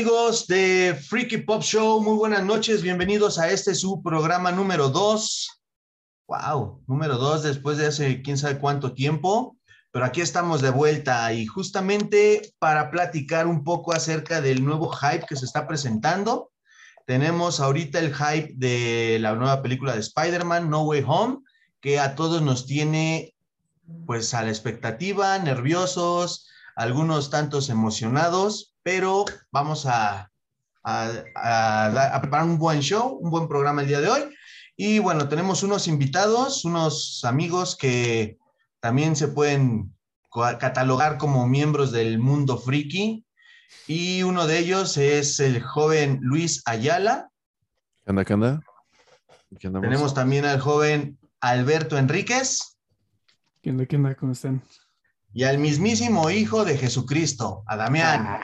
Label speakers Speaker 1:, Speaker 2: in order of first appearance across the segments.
Speaker 1: Amigos de Freaky Pop Show, muy buenas noches, bienvenidos a este su programa número 2. Wow, número 2 después de hace quién sabe cuánto tiempo, pero aquí estamos de vuelta y justamente para platicar un poco acerca del nuevo hype que se está presentando. Tenemos ahorita el hype de la nueva película de Spider-Man, No Way Home, que a todos nos tiene pues a la expectativa, nerviosos, algunos tantos emocionados, pero vamos a, a, a, a, preparar un buen show, un buen programa el día de hoy. Y bueno, tenemos unos invitados, unos amigos que también se pueden catalogar como miembros del mundo friki. Y uno de ellos es el joven Luis Ayala.
Speaker 2: ¿Qué onda? ¿Qué onda?
Speaker 1: ¿Qué Tenemos también al joven Alberto Enríquez.
Speaker 3: ¿Qué onda? ¿Qué onda? ¿Cómo están?
Speaker 1: Y al mismísimo hijo de Jesucristo, a Damián. Ah.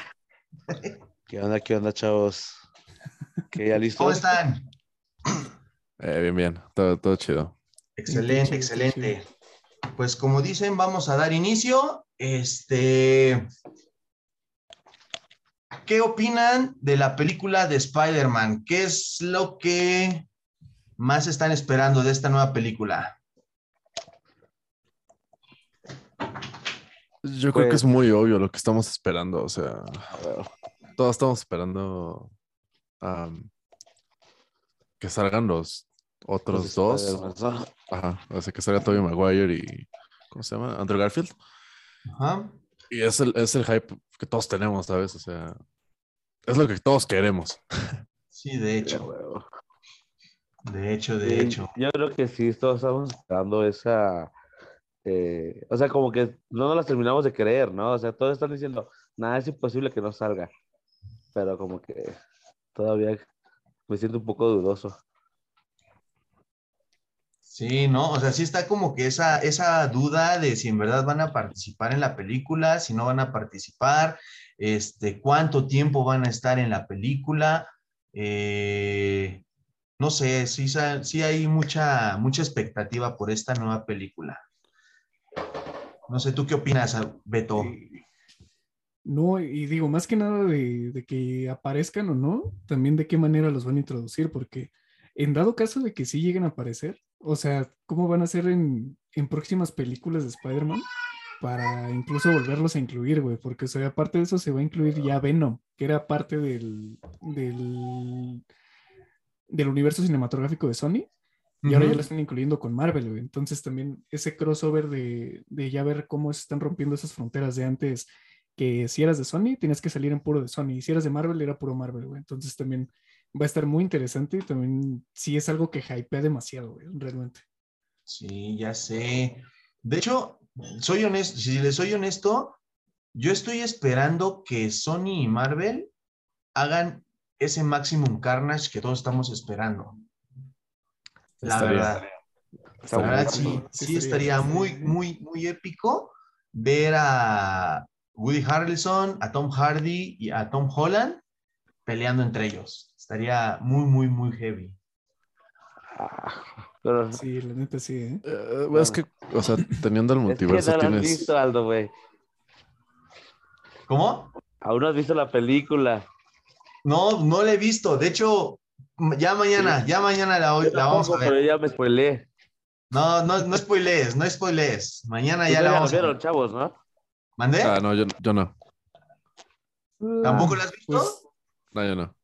Speaker 4: ¿Qué onda? ¿Qué onda, chavos? ¿Qué, ya listo?
Speaker 1: ¿Cómo están?
Speaker 2: Eh, bien, bien. Todo, todo chido.
Speaker 1: Excelente, excelente. Pues como dicen, vamos a dar inicio. Este. ¿Qué opinan de la película de Spider-Man? ¿Qué es lo que más están esperando de esta nueva película?
Speaker 2: Yo creo que es muy obvio lo que estamos esperando. O sea, todos estamos esperando um, que salgan los otros dos. Ajá, o sea, que salga Tobey Maguire y. ¿Cómo se llama? Andrew Garfield.
Speaker 1: Ajá.
Speaker 2: Y es el, es el hype que todos tenemos, ¿sabes? O sea, es lo que todos queremos.
Speaker 1: Sí, de hecho. De hecho, de hecho.
Speaker 4: Yo creo que sí, todos estamos esperando esa. Eh, o sea, como que no nos las terminamos de creer, ¿no? O sea, todos están diciendo, nada, es imposible que no salga. Pero como que todavía me siento un poco dudoso.
Speaker 1: Sí, ¿no? O sea, sí está como que esa, esa duda de si en verdad van a participar en la película, si no van a participar, este, cuánto tiempo van a estar en la película. Eh, no sé, sí, sí hay mucha, mucha expectativa por esta nueva película. No sé, ¿tú qué opinas, Beto?
Speaker 3: No, y digo, más que nada de, que aparezcan o no, también de qué manera los van a introducir, porque en dado caso de que sí lleguen a aparecer, o sea, ¿cómo van a ser en, en próximas películas de Spider-Man? Para incluso volverlos a incluir, güey, porque, o sea, aparte de eso se va a incluir ya Venom, que era parte del, del, del universo cinematográfico de Sony, y ahora ya lo están incluyendo con Marvel, güey. Entonces también ese crossover de, de ya ver cómo se están rompiendo esas fronteras de antes, que si eras de Sony, tenías que salir en puro de Sony, y si eras de Marvel, era puro Marvel, güey. Entonces también va a estar muy interesante y también sí es algo que hypea demasiado, güey, realmente.
Speaker 1: Sí, ya sé. De hecho, soy honesto, si les soy honesto, yo estoy esperando que Sony y Marvel hagan ese Maximum Carnage que todos estamos esperando. La estaría, verdad. La verdad sí, sí estaría muy, muy, muy épico ver a Woody Harrelson, a Tom Hardy y a Tom Holland peleando entre ellos. Estaría muy, muy, muy heavy.
Speaker 3: Pero... Sí, la neta sí, ¿eh?
Speaker 2: Uh, es que, o sea, teniendo el multiverso
Speaker 4: es que no
Speaker 2: tienes...
Speaker 4: has visto, Aldo, güey.
Speaker 1: ¿Cómo?
Speaker 4: Aún no has visto la película.
Speaker 1: No, no la he visto. De hecho, ya mañana, sí. ya mañana la, la vamos a ver.
Speaker 4: Pero ya me spoileé.
Speaker 1: No, no, no spoilees, no spoilees. Mañana ya la vamos
Speaker 4: a ver. chavos, ¿no?
Speaker 1: ¿Mandé?
Speaker 2: Ah, no, yo, yo no.
Speaker 1: ¿Tampoco la has visto?
Speaker 3: Pues,
Speaker 2: no, yo no.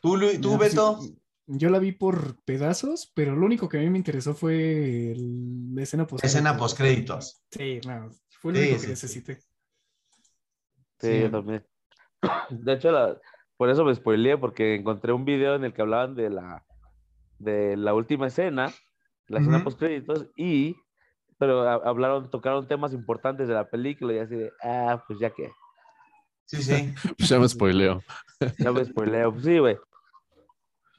Speaker 1: ¿Tú, tú
Speaker 3: no,
Speaker 1: Beto?
Speaker 3: Sí, yo la vi por pedazos, pero lo único que a mí me interesó fue el, la escena post
Speaker 1: Escena post créditos.
Speaker 3: Sí, no, fue lo sí, único que sí, necesité.
Speaker 4: Sí, sí, yo también. De hecho, la, por eso me spoileé, porque encontré un video en el que hablaban de la, de la última escena, la escena uh -huh. post créditos, y pero hablaron, tocaron temas importantes de la película y así de, ah, pues ya que.
Speaker 1: Sí, sí.
Speaker 2: pues ya me spoileo.
Speaker 4: ya me spoileo. Pues sí, güey.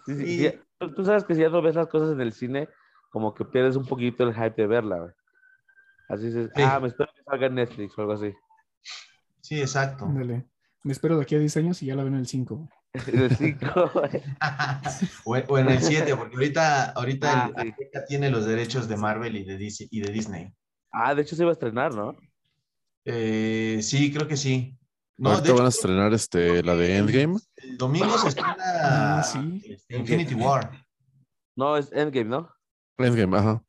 Speaker 4: Sí, sí, sí. Tú sabes que si ya no ves las cosas en el cine, como que pierdes un poquito el hype de verla, güey. Así es. Ah, me espero que salga en Netflix o algo así.
Speaker 1: Sí, exacto.
Speaker 3: Dale. Me espero de aquí a 10 años y ya la ven en el 5.
Speaker 4: En el 5,
Speaker 1: o, o, en el 7, porque ahorita, ahorita ah, el, sí. tiene los derechos de Marvel y de, DC, y de Disney.
Speaker 4: Ah, de hecho se iba a estrenar, ¿no?
Speaker 1: Eh, sí, creo que sí.
Speaker 2: No, Ahorita van a estrenar este, la de Endgame.
Speaker 1: El domingo se estrena ah, este, Infinity War.
Speaker 4: No, es Endgame, ¿no?
Speaker 2: Endgame, ajá.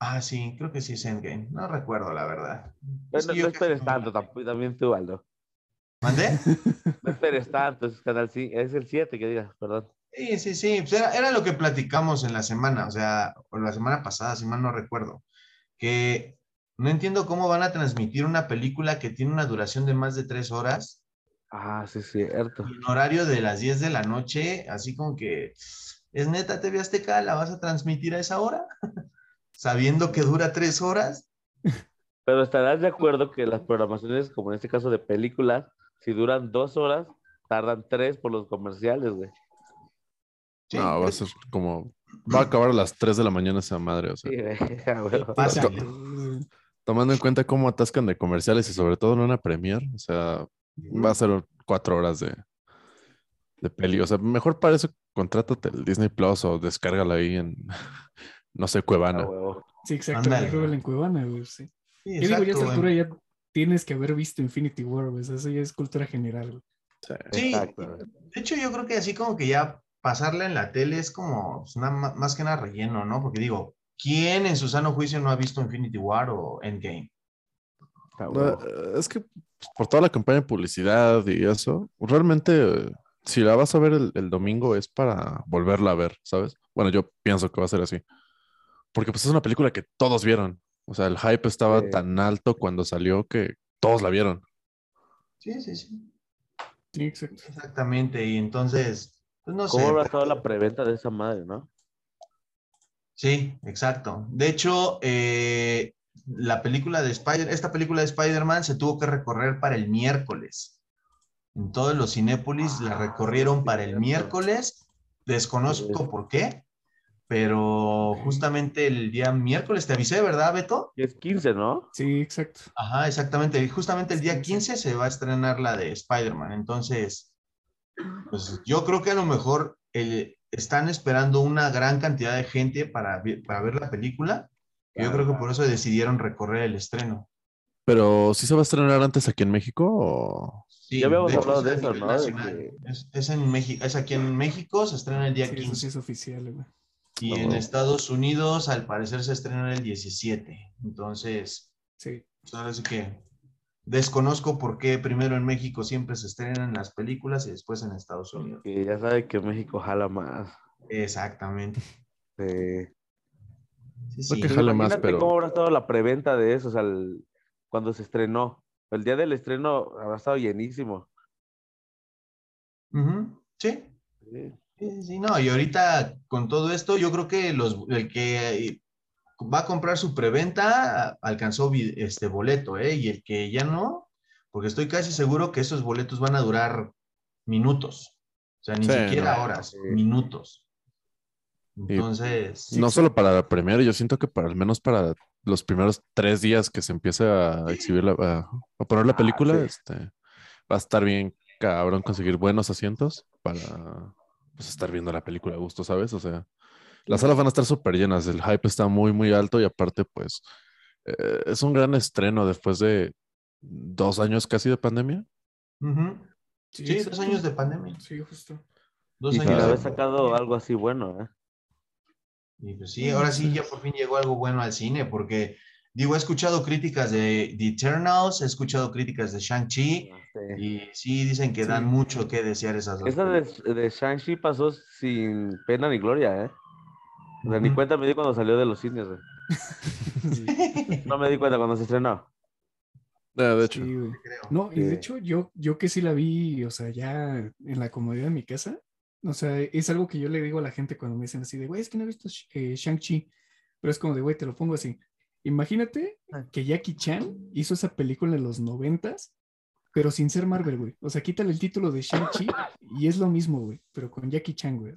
Speaker 1: Ah, sí, creo que sí es Endgame. No recuerdo, la verdad.
Speaker 4: no, esperes tanto, también tú, Aldo.
Speaker 1: ¿Mandé?
Speaker 4: No esperes tanto, es, el 7 que digas, perdón.
Speaker 1: Sí, sí, sí. Pues era, era, lo que platicamos en la semana, o sea, o la semana pasada, si mal no recuerdo. Que no entiendo cómo van a transmitir una película que tiene una duración de más de tres horas.
Speaker 4: Ah, sí, cierto.
Speaker 1: En horario de las 10 de la noche, así como que, ¿es neta TV Azteca? ¿La vas a transmitir a esa hora? Sabiendo que dura tres horas.
Speaker 4: Pero estarás de acuerdo que las programaciones, como en este caso de películas, si duran dos horas, tardan tres por los comerciales, güey.
Speaker 2: no, va a ser como. Va a acabar a las 3 de la mañana esa madre, o sea. Sí, tomando en cuenta cómo atascan de comerciales y sobre todo en una premier, o sea, va a ser cuatro horas de, de peli. O sea, mejor para eso contrátate el Disney Plus o descárgala ahí en, no sé, Cuevana.
Speaker 3: sí, exacto, en Cuevana, güey, sí. Yo digo, ya a esta altura ya tienes que haber visto Infinity War, güey, eso ya es cultura general.
Speaker 1: Sí, de hecho yo creo que así como que ya pasarla en la tele es como pues, más que nada relleno, ¿no? Porque digo, ¿Quién en su sano juicio no ha visto Infinity War o Endgame?
Speaker 2: es que por toda la campaña de publicidad y eso, realmente si la vas a ver el, domingo es para volverla a ver, ¿sabes? Bueno, yo pienso que va a ser así. Porque pues es una película que todos vieron. O sea, el hype estaba tan alto cuando salió que todos la vieron.
Speaker 1: Sí, sí, sí.
Speaker 3: Sí, exacto.
Speaker 1: Exactamente. Y entonces, pues no
Speaker 4: ¿Cómo sé. ¿Cómo habrá la preventa de esa madre, no?
Speaker 1: Sí, exacto. De hecho, eh, la película de Spider, esta película de Spider-Man se tuvo que recorrer para el miércoles. En todos los Cinépolis la recorrieron para el miércoles. Desconozco por qué, pero justamente el día miércoles te avisé, ¿verdad, Beto?
Speaker 4: Es 15, ¿no?
Speaker 3: Sí, exacto.
Speaker 1: Ajá, exactamente. Justamente el día 15 se va a estrenar la de Spider-Man. Entonces, pues yo creo que a lo mejor el, están esperando una gran cantidad de gente para, para ver la película. Yo creo que por eso decidieron recorrer el estreno.
Speaker 2: Pero ¿sí se va a estrenar antes aquí en México? O...
Speaker 4: Sí, ya habíamos hablado de eso, ¿no?
Speaker 1: Es, en México, es aquí en México, se estrena el día sí, 15.
Speaker 3: sí es oficial, güey.
Speaker 1: Y en Estados Unidos, al parecer, se estrena el 17. Entonces,
Speaker 3: sí.
Speaker 1: Pues que Desconozco por qué primero en México siempre se estrenan las películas y después en Estados Unidos.
Speaker 4: Y ya sabe que México jala más.
Speaker 1: Exactamente.
Speaker 4: Sí.
Speaker 2: Sí, sí. que jala más, pero...
Speaker 4: cómo habrá estado la preventa de eso, o sea, cuando se estrenó. El día del estreno habrá estado llenísimo.
Speaker 1: sí. sí. Sí, no, y ahorita con todo esto, yo creo que los, el que va a comprar su preventa, alcanzó este boleto, ¿eh? Y el que ya no, porque estoy casi seguro que esos boletos van a durar minutos. O sea, ni siquiera horas, minutos. Entonces.
Speaker 2: No solo para la primera, yo siento que para al menos para los primeros tres días que se empiece a exhibir la, a, poner la ah, película, este, va a estar bien cabrón conseguir buenos asientos para pues, estar viendo la película a gusto, ¿sabes? O sea, las salas van a estar súper llenas, el hype está muy, muy alto y aparte, pues, eh, es un gran estreno después de dos años casi de pandemia.
Speaker 1: sí, dos años de pandemia.
Speaker 3: Sí, justo.
Speaker 4: Dos y años. haber sacado algo así bueno, ¿eh?
Speaker 1: Y pues sí, ahora sí ya por fin llegó algo bueno al cine, porque digo, he escuchado críticas de The Eternals, he escuchado críticas de Shang-Chi, ah, y sí dicen que dan mucho que desear esas dos.
Speaker 4: Esa de, de Shang-Chi pasó sin pena ni gloria, ¿eh? O sea, ni cuenta me di cuando salió de los cines, güey. no me di cuenta cuando se estrenó.
Speaker 2: Ah, de hecho.
Speaker 3: no, y de hecho yo, yo que sí la vi, o sea, ya en la comodidad de mi casa, o sea, es algo que yo le digo a la gente cuando me dicen así de, güey, es que no he visto eh, Shang-Chi, pero es como de, güey, te lo pongo así. Imagínate ah. que Jackie Chan hizo esa película en los noventas, pero sin ser Marvel, güey. O sea, quítale el título de Shang-Chi y es lo mismo, güey, pero con Jackie Chan, güey.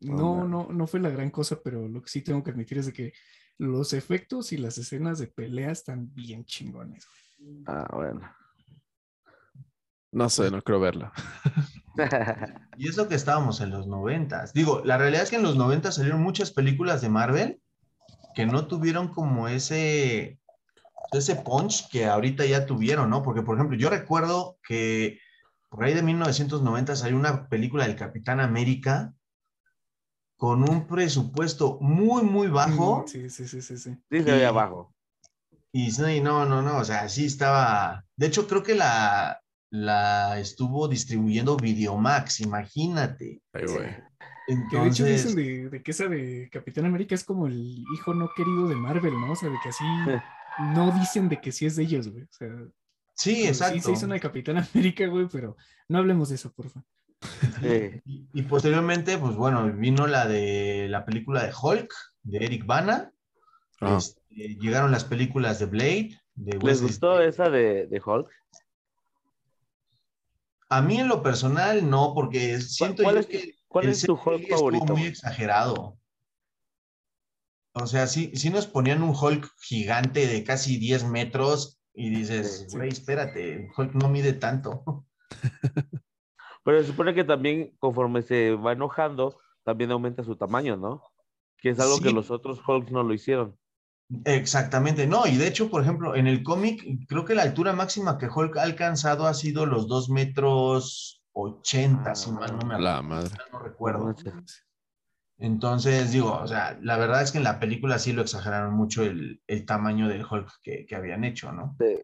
Speaker 3: No, no, no fue la gran cosa, pero lo que sí tengo que admitir es de que los efectos y las escenas de pelea están bien chingones.
Speaker 4: Ah, bueno.
Speaker 2: No sé, no creo verla.
Speaker 1: y eso que estábamos en los noventas. Digo, la realidad es que en los noventas salieron muchas películas de Marvel que no tuvieron como ese, ese punch que ahorita ya tuvieron, ¿no? Porque, por ejemplo, yo recuerdo que por ahí de 1990 salió una película del Capitán América con un presupuesto muy, muy bajo.
Speaker 3: Sí, sí, sí, sí, sí.
Speaker 4: Sí, se veía bajo.
Speaker 1: Y no, no, no, o sea, sí estaba. De hecho, creo que la, la estuvo distribuyendo Videomax, imagínate.
Speaker 2: Ay, güey.
Speaker 3: Que de hecho dicen de, de, que esa de Capitán América es como el hijo no querido de Marvel, ¿no? O sea, de que así no dicen de que sí es de ellos, güey. O sea,
Speaker 1: sí, exacto.
Speaker 3: Sí, se hizo una de Capitán América, güey, pero no hablemos de eso, por favor.
Speaker 1: Y, posteriormente, pues bueno, vino la de la película de Hulk, de Eric Bana. Ah. Este, llegaron las películas de Blade. De
Speaker 4: ¿Les gustó esa de, de, Hulk?
Speaker 1: A mí en lo personal no, porque siento
Speaker 4: ¿Cuál
Speaker 1: yo
Speaker 4: es,
Speaker 1: que
Speaker 4: ¿cuál es tu Hulk favorito?
Speaker 1: muy exagerado. O sea, sí, sí nos ponían un Hulk gigante de casi 10 metros y dices, güey, espérate, Hulk no mide tanto.
Speaker 4: Pero se supone que también conforme se va enojando, también aumenta su tamaño, ¿no? Que es algo que los otros Hulks no lo hicieron.
Speaker 1: Exactamente, no, y de hecho, por ejemplo, en el cómic, creo que la altura máxima que Hulk ha alcanzado ha sido los 2 metros 80, si mal no me
Speaker 2: la madre.
Speaker 1: no recuerdo. Entonces, digo, o sea, la verdad es que en la película sí lo exageraron mucho el, el tamaño del Hulk que, que, habían hecho, ¿no? Sí.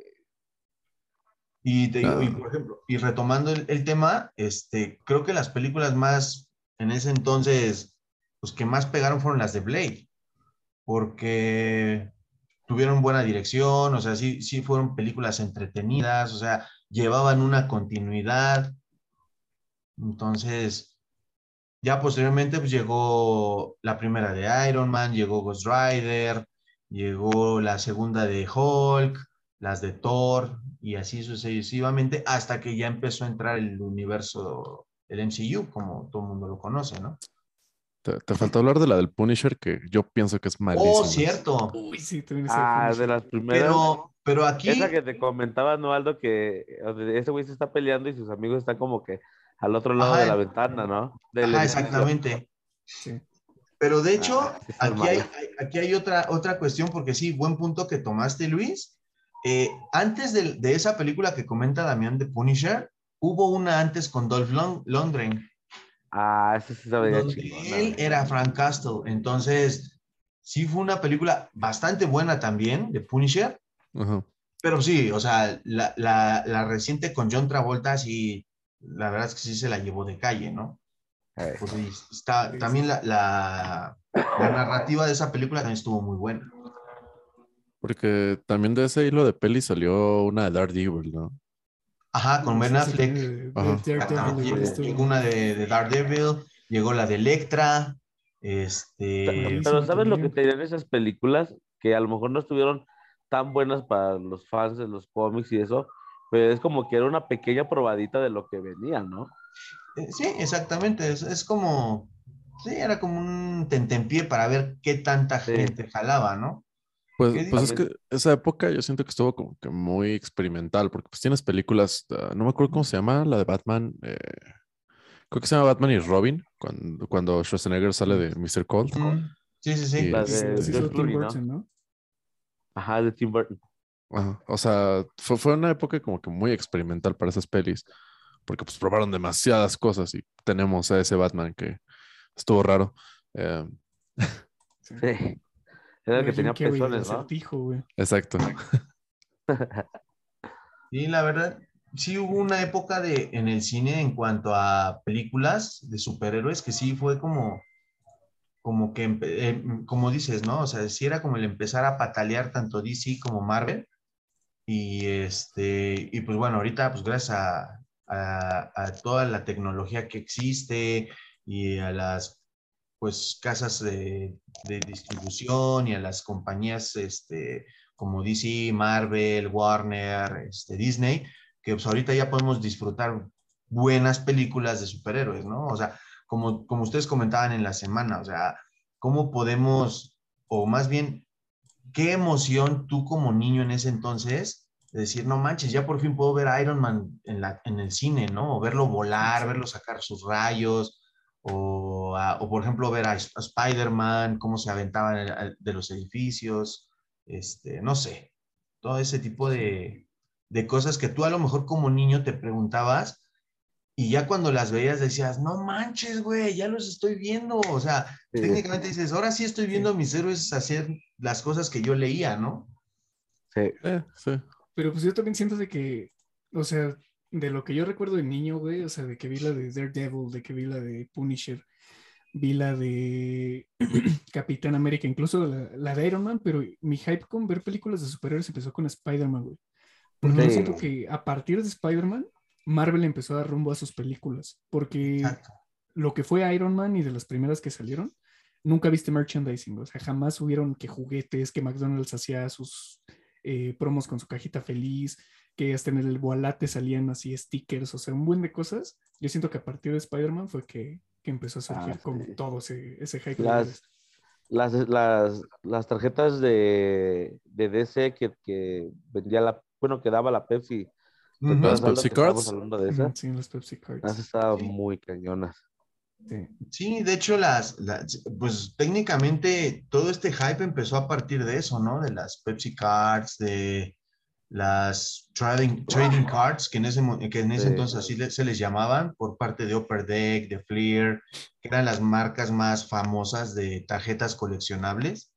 Speaker 1: Y, te digo, y por ejemplo, y retomando el, el, tema, este, creo que las películas más, en ese entonces, pues que más pegaron fueron las de Blade, porque tuvieron buena dirección, o sea, sí, sí fueron películas entretenidas, o sea, llevaban una continuidad. Entonces, ya posteriormente pues, llegó la primera de Iron Man, llegó Ghost Rider, llegó la segunda de Hulk, las de Thor y así sucesivamente hasta que ya empezó a entrar el universo, el MCU, como todo el mundo lo conoce, ¿no?
Speaker 2: Te, faltó hablar de la del Punisher, que yo pienso que es malísima.
Speaker 1: Oh, cierto.
Speaker 3: Uy, sí,
Speaker 4: ah, de las primeras.
Speaker 1: Pero, pero aquí.
Speaker 4: Esa que te comentaba, Noaldo, que ese güey se está peleando y sus amigos están como que al otro lado de la ventana, ¿no?
Speaker 1: Ajá, exactamente. Sí. Pero de hecho, ah, aquí, hay, aquí hay otra, otra cuestión, porque sí, buen punto que tomaste, Luis. Eh, antes de, de, esa película que comenta Damián de Punisher, hubo una antes con Dolph Lundgren.
Speaker 4: Ah, esa sí sabía
Speaker 1: Él era Frank Castle. Entonces, sí fue una película bastante buena también de Punisher. Pero sí, o sea, la, la, la, reciente con John Travolta sí la verdad es que sí se la llevó de calle, ¿no? Pues está, también la, la, narrativa de esa película también estuvo muy buena.
Speaker 2: Porque también de ese hilo de peli salió una de Daredevil, ¿no?
Speaker 1: Ajá, con Ben Affleck. Llegó una de, de, Daredevil, llegó la de Electra. Este...
Speaker 4: Pero ¿sabes lo que tenían esas películas? Que a lo mejor no estuvieron tan buenas para los fans de los cómics y eso, pero es como que era una pequeña probadita de lo que venía, ¿no?
Speaker 1: Eh, sí, exactamente, es, como, sí, era como un tentempié para ver qué tanta gente jalaba, ¿no?
Speaker 2: Pues, pues es que esa época yo siento que estuvo como que muy experimental, porque pues tienes películas, ah, no me acuerdo cómo se llama, la de Batman, eh, creo que se llama Batman y Robin, cuando, cuando Schwarzenegger sale de Mr. Cold.
Speaker 1: Sí, sí, sí.
Speaker 4: La de, Tim Burton, ¿no? Ajá, de Tim Burton.
Speaker 2: O sea, fue, una época como que muy experimental para esas pelis, porque pues probaron demasiadas cosas y tenemos a ese Batman que estuvo raro. Eh,
Speaker 4: sí. Era el que tenía pezones, ¿no?
Speaker 2: Exacto.
Speaker 1: Y la verdad, sí hubo una época de, en el cine en cuanto a películas de superhéroes que sí fue como como que, eh, como dices, ¿no? O sea, sí era como el empezar a patalear tanto DC como Marvel, y, este, y pues bueno, ahorita pues gracias a, a, toda la tecnología que existe y a las pues casas de, de, distribución y a las compañías este, como DC, Marvel, Warner, este, Disney, que pues ahorita ya podemos disfrutar buenas películas de superhéroes, ¿no? O sea, como, como ustedes comentaban en la semana, o sea, ¿cómo podemos, o más bien, qué emoción tú como niño en ese entonces, de decir, no manches, ya por fin puedo ver a Iron Man en, la, en el cine, ¿no? O verlo volar, verlo sacar sus rayos, o, o por ejemplo ver a, Spider-Man, cómo se aventaba de los edificios, este, no sé. todo ese tipo de, de cosas que tú a lo mejor como niño te preguntabas y ya cuando las veías decías, no manches, güey, ya los estoy viendo. O sea, técnicamente dices, ahora sí estoy viendo a mis héroes hacer las cosas que yo leía, ¿no?
Speaker 4: Sí.
Speaker 2: Eh, sí.
Speaker 3: Pero pues yo también siento de que, o sea, de lo que yo recuerdo de niño, güey, o sea, de que vi la de Daredevil, de que vi la de Punisher, vi la de Capitán América, incluso la, la, de Iron Man, pero mi hype con ver películas de superhéroes empezó con Spider-Man, güey. Porque yo siento que a partir de Spider-Man Marvel empezó a dar rumbo a sus películas, porque lo que fue Iron Man y de las primeras que salieron, nunca viste merchandising, o sea, jamás hubieron que juguetes, que McDonald's hacía sus eh, promos con su cajita feliz, que hasta en el Walate salían así stickers, o sea, un buen de cosas. Yo siento que a partir de Spider-Man fue que, que, empezó a surgir ah, con todo ese, ese hype.
Speaker 4: Las, las, las, las, tarjetas de, de DC que, que vendía la, bueno, que daba la Pepsi
Speaker 2: las Pepsi Cards.
Speaker 4: De esas?
Speaker 3: Sí, las Pepsi Cards.
Speaker 4: Estado muy cañonas.
Speaker 1: Sí. sí. de hecho, las, pues técnicamente todo este hype empezó a partir de eso, ¿no? De las Pepsi Cards, de las trading, trading cards, que en ese, que en ese entonces así se les llamaban, por parte de Upper Deck, de Fleer, que eran las marcas más famosas de tarjetas coleccionables.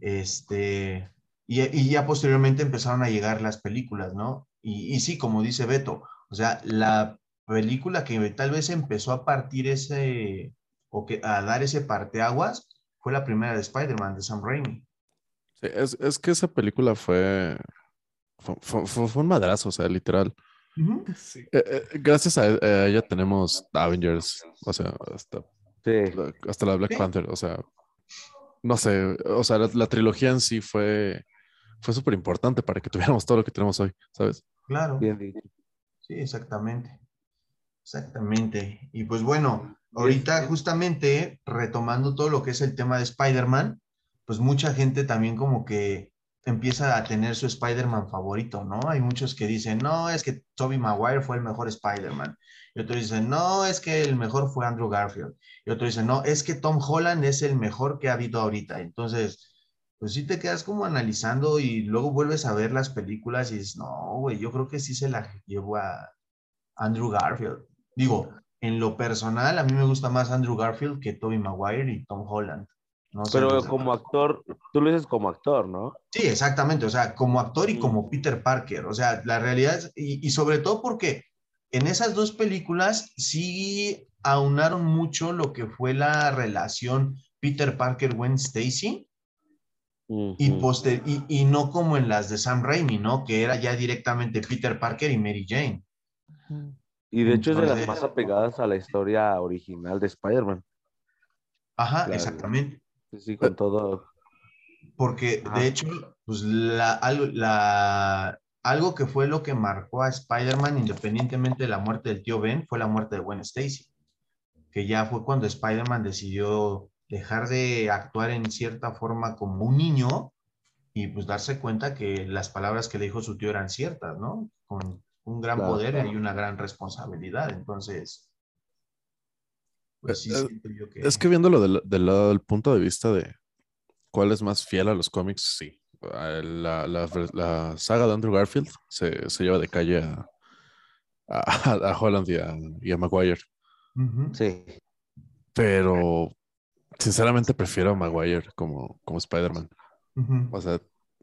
Speaker 1: Este, y, y ya posteriormente empezaron a llegar las películas, ¿no? Y, sí, como dice Beto, o sea, la película que tal vez empezó a partir ese, o que a dar ese parteaguas, fue la primera de Spider-Man, de Sam Raimi.
Speaker 2: Sí, es, es, que esa película fue fue, fue, un madrazo, o sea, literal. sí. Eh, eh, gracias a, ella tenemos Avengers, o sea, hasta, la, hasta la Black Panther, o sea, no sé, o sea, la, la trilogía en sí fue, fue súper importante para que tuviéramos todo lo que tenemos hoy, ¿sabes?
Speaker 1: Claro. Bien Sí, exactamente. Exactamente. Y pues bueno, ahorita justamente retomando todo lo que es el tema de Spider-Man, pues mucha gente también como que empieza a tener su Spider-Man favorito, ¿no? Hay muchos que dicen, no, es que Tobey Maguire fue el mejor Spider-Man. Y otros dicen, no, es que el mejor fue Andrew Garfield. Y otros dicen, no, es que Tom Holland es el mejor que ha habido ahorita. Entonces, pues sí te quedas como analizando y luego vuelves a ver las películas y dices, no, güey, yo creo que sí se la llevo a Andrew Garfield. Digo, en lo personal, a mí me gusta más Andrew Garfield que Tobey Maguire y Tom Holland.
Speaker 4: Pero como actor, tú lo dices como actor, ¿no?
Speaker 1: Sí, exactamente, o sea, como actor y como Peter Parker, o sea, la realidad es, y, y sobre todo porque en esas dos películas sí aunaron mucho lo que fue la relación Peter Parker-Gwen Stacy, y, poster, y, y, no como en las de Sam Raimi, ¿no? Que era ya directamente Peter Parker y Mary Jane.
Speaker 4: Y de hecho es de las más apegadas a la historia original de Spider-Man.
Speaker 1: Ajá, exactamente.
Speaker 4: Sí, con todo.
Speaker 1: Porque de hecho, pues la, la, algo que fue lo que marcó a Spider-Man, independientemente de la muerte del tío Ben, fue la muerte de Gwen Stacy. Que ya fue cuando Spider-Man decidió dejar de actuar en cierta forma como un niño y pues darse cuenta que las palabras que le dijo su tío eran ciertas, ¿no? Con un gran poder y una gran responsabilidad. Entonces,
Speaker 2: pues sí, eh, yo que... Es que viéndolo del, del, punto de vista de cuál es más fiel a los cómics, sí. La, la, saga de Andrew Garfield se, se lleva de calle a, a, Holland y a, y a Maguire.
Speaker 4: Sí.
Speaker 2: Pero Sinceramente prefiero a Maguire como, como Spider-Man. O sea,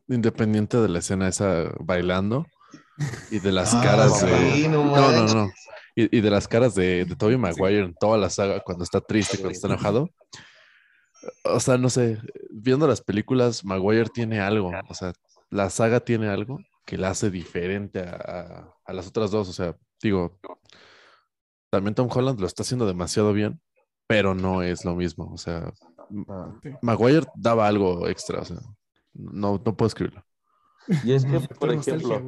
Speaker 2: independiente de la escena esa bailando y de las ah, caras de. No, no, no. Y, de las caras de, de Tobey Maguire en toda la saga cuando está triste, cuando está enojado. O sea, no sé, viendo las películas, Maguire tiene algo. O sea, la saga tiene algo que la hace diferente a, a las otras dos. O sea, digo, también Tom Holland lo está haciendo demasiado bien pero no es lo mismo. O sea, ah, Maguire daba algo extra, o sea, no, no puedo escribirlo.
Speaker 4: Y es que, por ejemplo,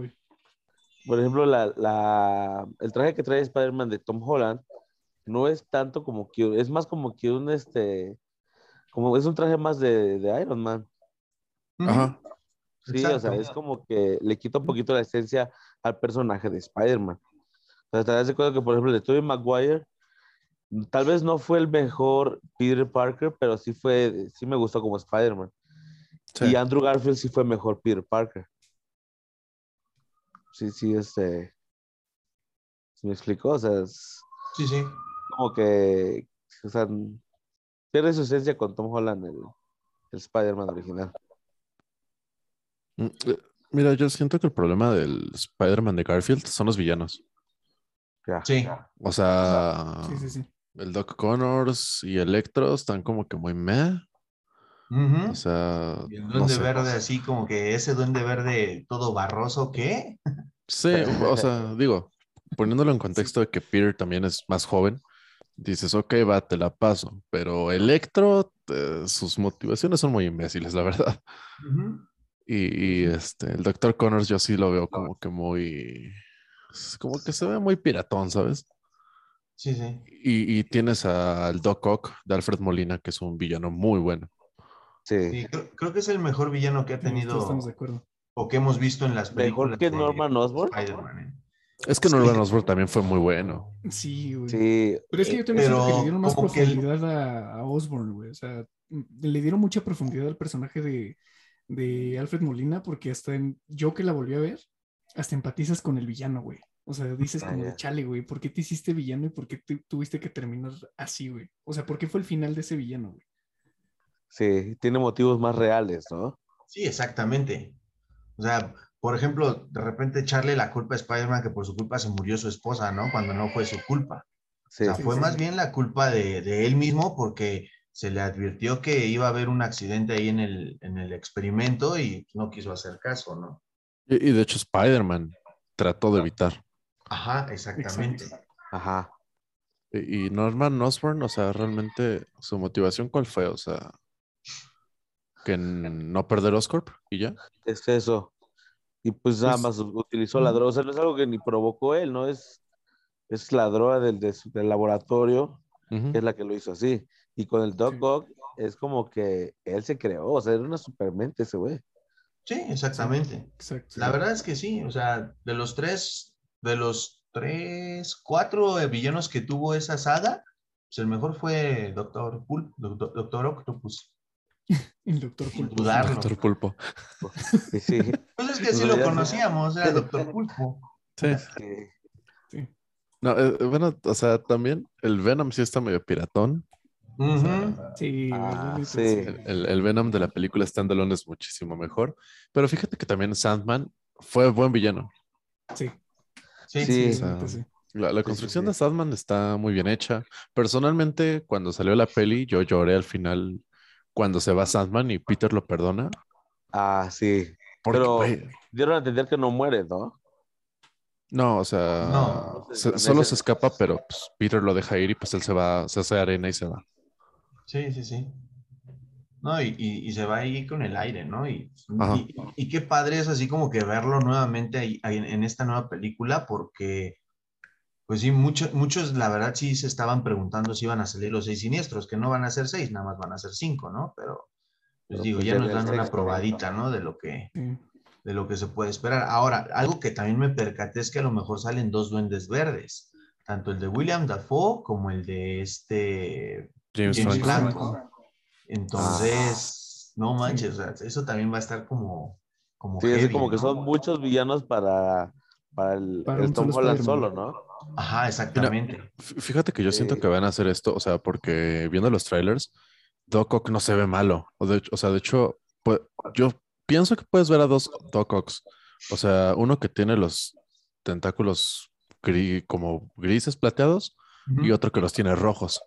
Speaker 4: por ejemplo, la, la, el traje que trae Spider-Man de Tom Holland no es tanto como que, es más como que un, este, como es un traje más de, de Iron Man.
Speaker 2: Ajá.
Speaker 4: Sí, o sea, es como que le quita un poquito la esencia al personaje de Spider-Man. O sea, te das cuenta que, por ejemplo, de Tobey Maguire Tal vez no fue el mejor Peter Parker, pero sí fue, sí me gustó como Spider-Man. Y Andrew Garfield sí fue mejor Peter Parker. sí, sí, este. ¿Me explicó? O sea, es
Speaker 1: Sí, sí.
Speaker 4: como que. O sea, pierde su esencia con Tom Holland, el, el Spider-Man original.
Speaker 2: Mm, eh, Mira, yo siento que el problema del Spider-Man de Garfield son los villanos.
Speaker 4: Ya.
Speaker 1: Sí.
Speaker 2: O sea,
Speaker 3: Sí, sí, sí.
Speaker 2: El Doc Connors y Electro están como que muy meh. O sea,
Speaker 1: Y el
Speaker 2: no
Speaker 1: duende
Speaker 2: sé.
Speaker 1: verde, así como que ese duende verde todo barroso, ¿qué?
Speaker 2: Sí, o sea, digo, poniéndolo en contexto de que Peter también es más joven, dices, ok, va, te la paso. Pero Electro, sus motivaciones son muy imbéciles, la verdad. Y, y, este, el Dr. Connors yo sí lo veo como que muy, como que se ve muy piratón, ¿sabes?
Speaker 1: Sí, sí.
Speaker 2: Y, y tienes al Doc Ock de Alfred Molina, que es un villano muy bueno.
Speaker 4: Sí.
Speaker 1: Sí, creo, creo que es el mejor villano que ha
Speaker 3: Sí, todos
Speaker 1: tenido
Speaker 3: estamos de acuerdo.
Speaker 1: o que hemos visto en las películas.
Speaker 4: Mejor que
Speaker 1: de
Speaker 4: Norman Osborn.
Speaker 1: ¿eh?
Speaker 2: Es que
Speaker 1: Sí.
Speaker 2: Norman Osborn también fue muy bueno.
Speaker 3: Sí, güey.
Speaker 4: Sí.
Speaker 3: Pero es que yo también siento que le dieron más
Speaker 1: que
Speaker 3: profundidad a, a Osborn, güey. O sea, m- le dieron mucha profundidad al personaje de, de Alfred Molina, porque hasta en, yo que la volví a ver, hasta empatizas con el villano, güey. O sea, dices como de chale, güey, ¿por qué te hiciste villano y por qué tu- tuviste que terminar así, güey? O sea, ¿por qué fue el final de ese villano, güey?
Speaker 4: Sí, tiene motivos más reales, ¿no?
Speaker 1: Sí, exactamente. O sea, por ejemplo, de repente echarle la culpa a Spider-Man que por su culpa se murió su esposa, ¿no? Cuando no fue su culpa.
Speaker 4: Sí.
Speaker 1: O sea,
Speaker 3: Sí,
Speaker 1: fue
Speaker 3: sí,
Speaker 1: más bien la culpa de, de él mismo porque se le advirtió que iba a haber un accidente ahí en el, en el experimento y no quiso hacer caso, ¿no?
Speaker 2: Y, y de hecho Spider-Man trató de evitar.
Speaker 1: Ajá, exactamente.
Speaker 3: Exacto.
Speaker 4: Ajá.
Speaker 2: Y, y Norman Osborn, o sea, realmente su motivación cuál fue, o sea, que no perder Oscorp y ya.
Speaker 4: Es eso. Y pues nada más utilizó la droga. O sea, no es algo que ni provocó él, ¿no? Es, es la droga del, del laboratorio que es la que lo hizo así. Y con el Doc
Speaker 3: Sí.
Speaker 4: Ock es como que él se creó. O sea, era una supermente ese güey.
Speaker 1: Sí, exactamente.
Speaker 3: Exacto.
Speaker 1: La verdad es que sí, o sea, de los tres, de los tres, cuatro villanos que tuvo esa saga, pues el mejor fue Doctor Pulp, Doctor, Doctor Octopus.
Speaker 3: El doctor Pulpo.
Speaker 1: dudarlo.
Speaker 2: Doctor Pulpo.
Speaker 4: Y sí.
Speaker 1: Pues es que sí lo conocíamos, era Doctor Pulpo.
Speaker 2: Sí.
Speaker 4: sí.
Speaker 3: Sí.
Speaker 2: No, eh, bueno, o sea, también el Venom sí está medio piratón.
Speaker 3: Sí,
Speaker 4: Ah, sí.
Speaker 2: El- el Venom de la película Standalone es muchísimo mejor. Pero fíjate que también Sandman fue buen villano.
Speaker 3: Sí,
Speaker 1: Sí,
Speaker 4: Sí.
Speaker 3: sí, la
Speaker 2: o
Speaker 3: neta,
Speaker 2: sea,
Speaker 3: sí.
Speaker 2: La, la
Speaker 4: sí,
Speaker 2: construcción
Speaker 4: sí.
Speaker 2: de Sandman está muy bien hecha. Personalmente, cuando salió la peli, yo lloré al final cuando se va Sandman y Peter lo perdona.
Speaker 4: Ah, sí.
Speaker 2: Porque,
Speaker 4: Pero- Dieron a entender que no muere, ¿no?
Speaker 2: no, o sea,
Speaker 1: No.
Speaker 2: se- solo se escapa, pero pues, Peter lo deja ir y pues él se va, se hace arena y se va.
Speaker 1: sí, sí, sí. No, y, y- y se va ahí con el aire, ¿no? Y, y, y qué padre es así como que verlo nuevamente ahí, ahí en, en esta nueva película, porque, pues sí, mucho- muchos, la verdad, sí se estaban preguntando si iban a salir los seis siniestros, que no van a ser seis, nada más van a ser cinco, ¿no? Pero, pues
Speaker 4: Pero,
Speaker 1: digo,
Speaker 4: pues,
Speaker 1: ya nos dan una probadita, ¿no? De lo que,
Speaker 3: Sí.
Speaker 1: de lo que se puede esperar. Ahora, algo que también me percaté es que a lo mejor salen dos duendes verdes, tanto el de William Dafoe como el de este
Speaker 2: James,
Speaker 1: James
Speaker 2: Franco.
Speaker 1: Franco. Entonces, no manches, o sea, eso también va a estar como, como
Speaker 4: Sí, es como que son muchos villanos para, para el,
Speaker 3: Para
Speaker 4: el Tom
Speaker 3: solo
Speaker 4: Holland solo, ¿no?
Speaker 1: Ajá, exactamente.
Speaker 2: Fíjate que yo siento
Speaker 4: Sí.
Speaker 2: que van a hacer esto, o sea, porque viendo los trailers, Doc Ock no se ve malo. O, de hecho- o sea, de hecho, pues, yo pienso que puedes ver a dos Doc Ocks. O sea, uno que tiene los tentáculos gri- como grises plateados y otro que los tiene rojos.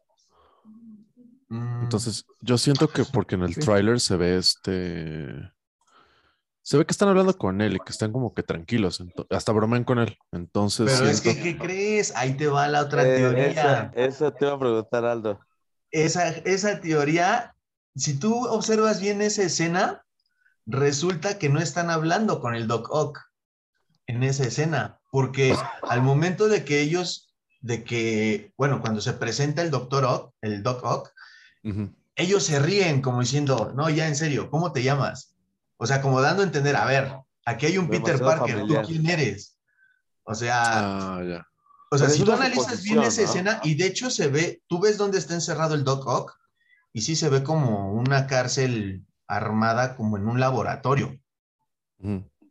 Speaker 1: Mm,
Speaker 2: Entonces, yo siento que porque en el tráiler se ve este... Se ve que están hablando con él y que están como que tranquilos. hasta bromean con él. Entonces,
Speaker 1: pero es que, ¿qué crees? Ahí te va la otra
Speaker 4: Eh,
Speaker 1: teoría.
Speaker 4: esa- eso te iba a preguntar, Aldo.
Speaker 1: esa, esa teoría, si tú observas bien esa escena, resulta que no están hablando con el Doc Ock en esa escena, porque al momento de que ellos, de que, bueno, cuando se presenta el Doctor Ock, el Doc Ock, Ellos se ríen como diciendo, no, ya en serio, ¿cómo te llamas? O sea, como dando a entender, a ver, aquí hay un Peter Parker,
Speaker 4: familiar.
Speaker 1: ¿tú quién eres? O sea,
Speaker 2: Ah, ya.
Speaker 1: o sea,
Speaker 4: Pero
Speaker 1: si tú analizas bien esa escena, y de hecho se ve, tú ves dónde está encerrado el Doc Ock, y sí se ve como una cárcel armada, como en un laboratorio.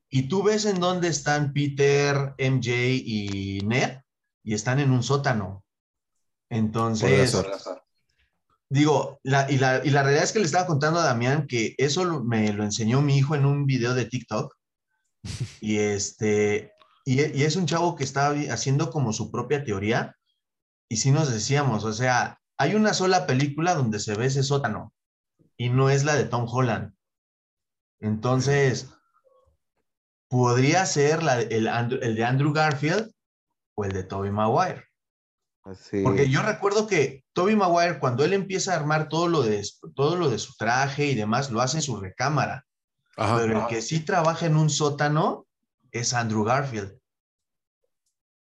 Speaker 1: Y tú ves en dónde están Peter, MJ y Ned, y están en un sótano. Entonces, digo, la, y, la, y, la, realidad es que le estaba contando a Damián que eso me lo enseñó mi hijo en un video de TikTok. Y este, y, y es un chavo que estaba haciendo como su propia teoría. Y sí nos decíamos, o sea, hay una sola película donde se ve ese sótano y no es la de Tom Holland. Entonces, podría ser la, el, el de Andrew Garfield o el de Tobey Maguire. Porque yo recuerdo que Toby Maguire, cuando él empieza a armar todo lo de, todo lo de su traje y demás, lo hace en su recámara. Pero el que sí trabaja en un sótano es Andrew Garfield.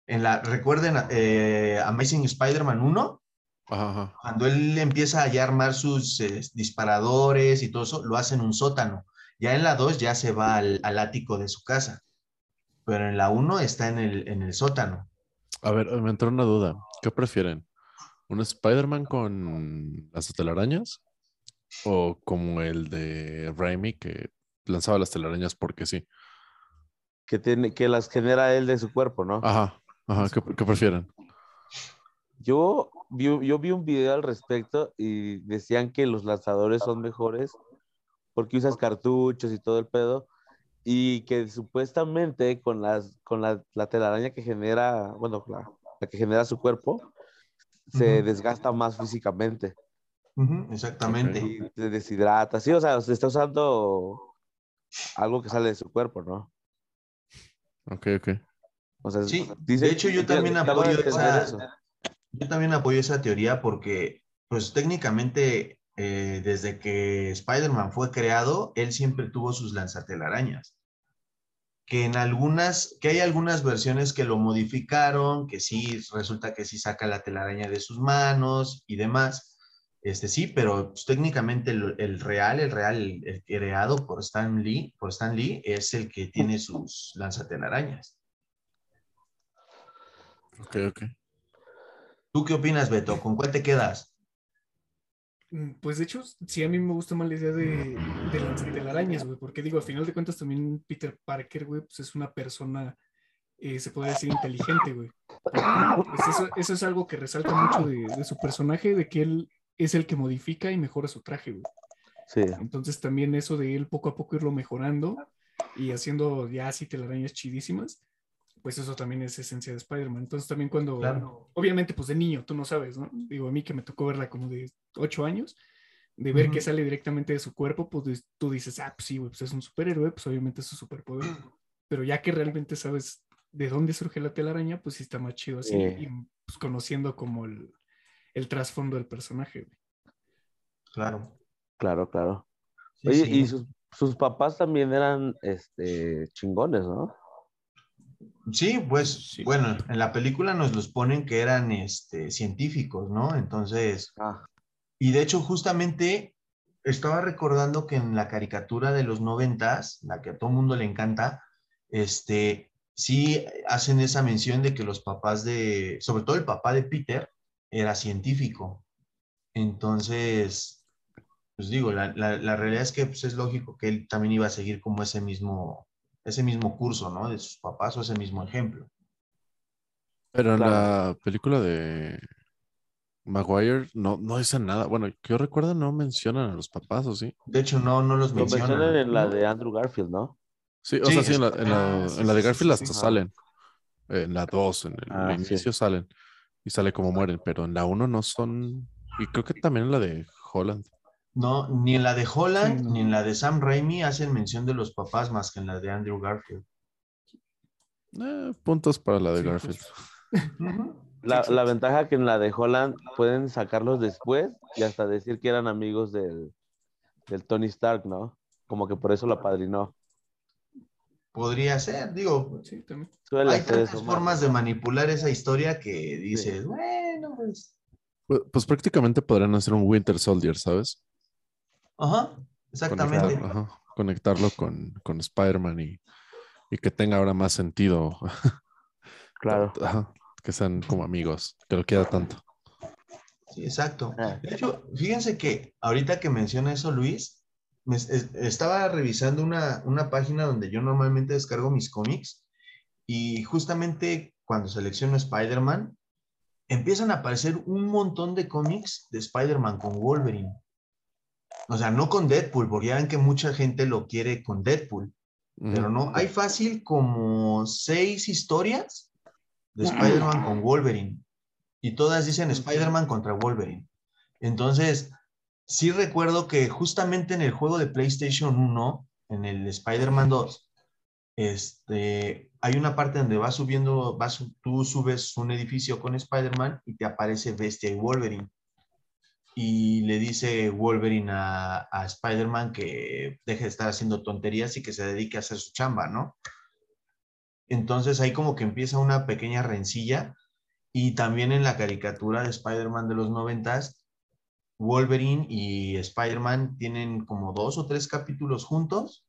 Speaker 1: En la, recuerden eh, Amazing Spider-Man 1, cuando él empieza a armar sus eh, disparadores y todo eso, lo hace en un sótano. Ya en la 2 ya se va al, al, ático de su casa. Pero en la 1 está en el, en el sótano.
Speaker 2: A ver, me entró una duda. ¿Qué prefieren? ¿Un Spider-Man con las telarañas? ¿O como el de Raimi que lanzaba las telarañas porque sí?
Speaker 4: Que, tiene, que las genera él de su cuerpo, ¿no?
Speaker 2: Ajá, ajá. ¿Qué, qué prefieren?
Speaker 4: Yo vi, yo vi un video al respecto y decían que los lanzadores son mejores porque usas cartuchos y todo el pedo y que supuestamente con, las, con la, la telaraña que genera, bueno, la, la, que genera su cuerpo, se uh -huh. desgasta más físicamente.
Speaker 1: Uh -huh, exactamente.
Speaker 4: Y se deshidrata, sí, o sea, se está usando algo que sale de su cuerpo, ¿no?
Speaker 2: Ok, ok.
Speaker 1: O sea, sí, dice, de hecho yo también apoyo esa, eso. yo también apoyo esa teoría porque, pues técnicamente eh, desde que Spider-Man fue creado, él siempre tuvo sus lanzatelarañas. Que en algunas, que hay algunas versiones que lo modificaron, que sí, resulta que sí saca la telaraña de sus manos y demás. Este sí, pero pues, técnicamente el, el, real, el real, el, el, creado por Stan Lee, por Stan Lee, es el que tiene sus lanzatelarañas.
Speaker 2: Ok, ok.
Speaker 1: ¿Tú qué opinas, Beto? ¿Con cuál te quedas?
Speaker 3: Pues de hecho, sí a mí me gusta más la idea de, de las telarañas, güey, porque digo, al final de cuentas también Peter Parker, güey, pues es una persona, eh, se puede decir, inteligente, güey. Pues eso, eso, es algo que resalta mucho de, de, su personaje, de que él es el que modifica y mejora su traje, güey.
Speaker 4: Sí.
Speaker 3: Entonces también eso de él poco a poco irlo mejorando y haciendo ya así telarañas chidísimas, pues eso también es esencia de Spider-Man. Entonces también cuando, claro. obviamente pues de niño, tú no sabes, ¿no? Digo, a mí que me tocó verla como de 8 años, de ver uh -huh. que sale directamente de su cuerpo, pues tú dices, ah, pues sí, pues es un superhéroe, pues obviamente es su superpoder. Pero ya que realmente sabes de dónde surge la telaraña, pues sí está más chido así, y pues, conociendo como el, el trasfondo del personaje.
Speaker 1: Claro.
Speaker 4: Claro, claro. Sí, Oye, sí. y sus, sus papás también eran este, chingones, ¿no?
Speaker 1: Sí, pues sí. bueno, en la película nos los ponen que eran este, científicos, ¿no? Entonces, ah. y de hecho justamente estaba recordando que en la caricatura de los noventas, la que a todo mundo le encanta, este, sí hacen esa mención de que los papás de, sobre todo el papá de Peter, era científico. Entonces, pues digo, la, la, la realidad es que pues, es lógico que él también iba a seguir como ese mismo ese mismo curso, ¿no? De sus papás o ese mismo ejemplo.
Speaker 2: Pero en claro. la película de Maguire no, no dicen nada. Bueno, que yo recuerdo no mencionan a los papás, ¿o sí?
Speaker 1: De hecho, no, no los mencionan. Lo mencionan
Speaker 4: en la de Andrew Garfield, ¿no?
Speaker 2: Sí, o sí, sea, sí, en la, en la, ah, en la de Garfield sí, hasta salen. En la 2, en el, ah, inicio salen. Y sale como mueren, pero en la 1 no son... Y creo que también en la de Holland.
Speaker 1: No, ni en la de Holland sí, no. ni en la de Sam Raimi hacen mención de los papás más que en la de Andrew Garfield.
Speaker 2: Eh, puntos para la de sí, Garfield.
Speaker 4: Pues. la, la, ventaja que en la de Holland pueden sacarlos después y hasta decir que eran amigos del, del Tony Stark, ¿no? Como que por eso la padrinó.
Speaker 1: Podría ser, digo, sí, hay tantas formas de manipular esa historia que dices, bueno, pues...
Speaker 2: pues... Pues prácticamente podrían hacer un Winter Soldier, ¿sabes?
Speaker 1: Ajá, exactamente.
Speaker 2: Conectar, ajá, conectarlo con, con Spider-Man y, y, que tenga ahora más sentido.
Speaker 4: Claro.
Speaker 2: Ajá, que sean como amigos, que lo quiera tanto.
Speaker 1: Sí, exacto. De hecho, fíjense que ahorita que menciona eso Luis, estaba revisando una, una página donde yo normalmente descargo mis cómics y justamente cuando selecciono Spider-Man, empiezan a aparecer un montón de cómics de Spider-Man con Wolverine. O sea, no con Deadpool, porque ya ven que mucha gente lo quiere con Deadpool. Pero no, hay fácil como seis historias de Spider-Man con Wolverine. Y todas dicen Spider-Man contra Wolverine. Entonces, sí recuerdo que justamente en el juego de PlayStation 1, en el Spider-Man 2, este, hay una parte donde vas subiendo, vas, tú subes un edificio con Spider-Man y te aparece Bestia y Wolverine. Y le dice Wolverine a, a Spider-Man que deje de estar haciendo tonterías y que se dedique a hacer su chamba, ¿no? Entonces ahí como que empieza una pequeña rencilla. Y también en la caricatura de Spider-Man de los noventas, Wolverine y Spider-Man tienen como dos o tres capítulos juntos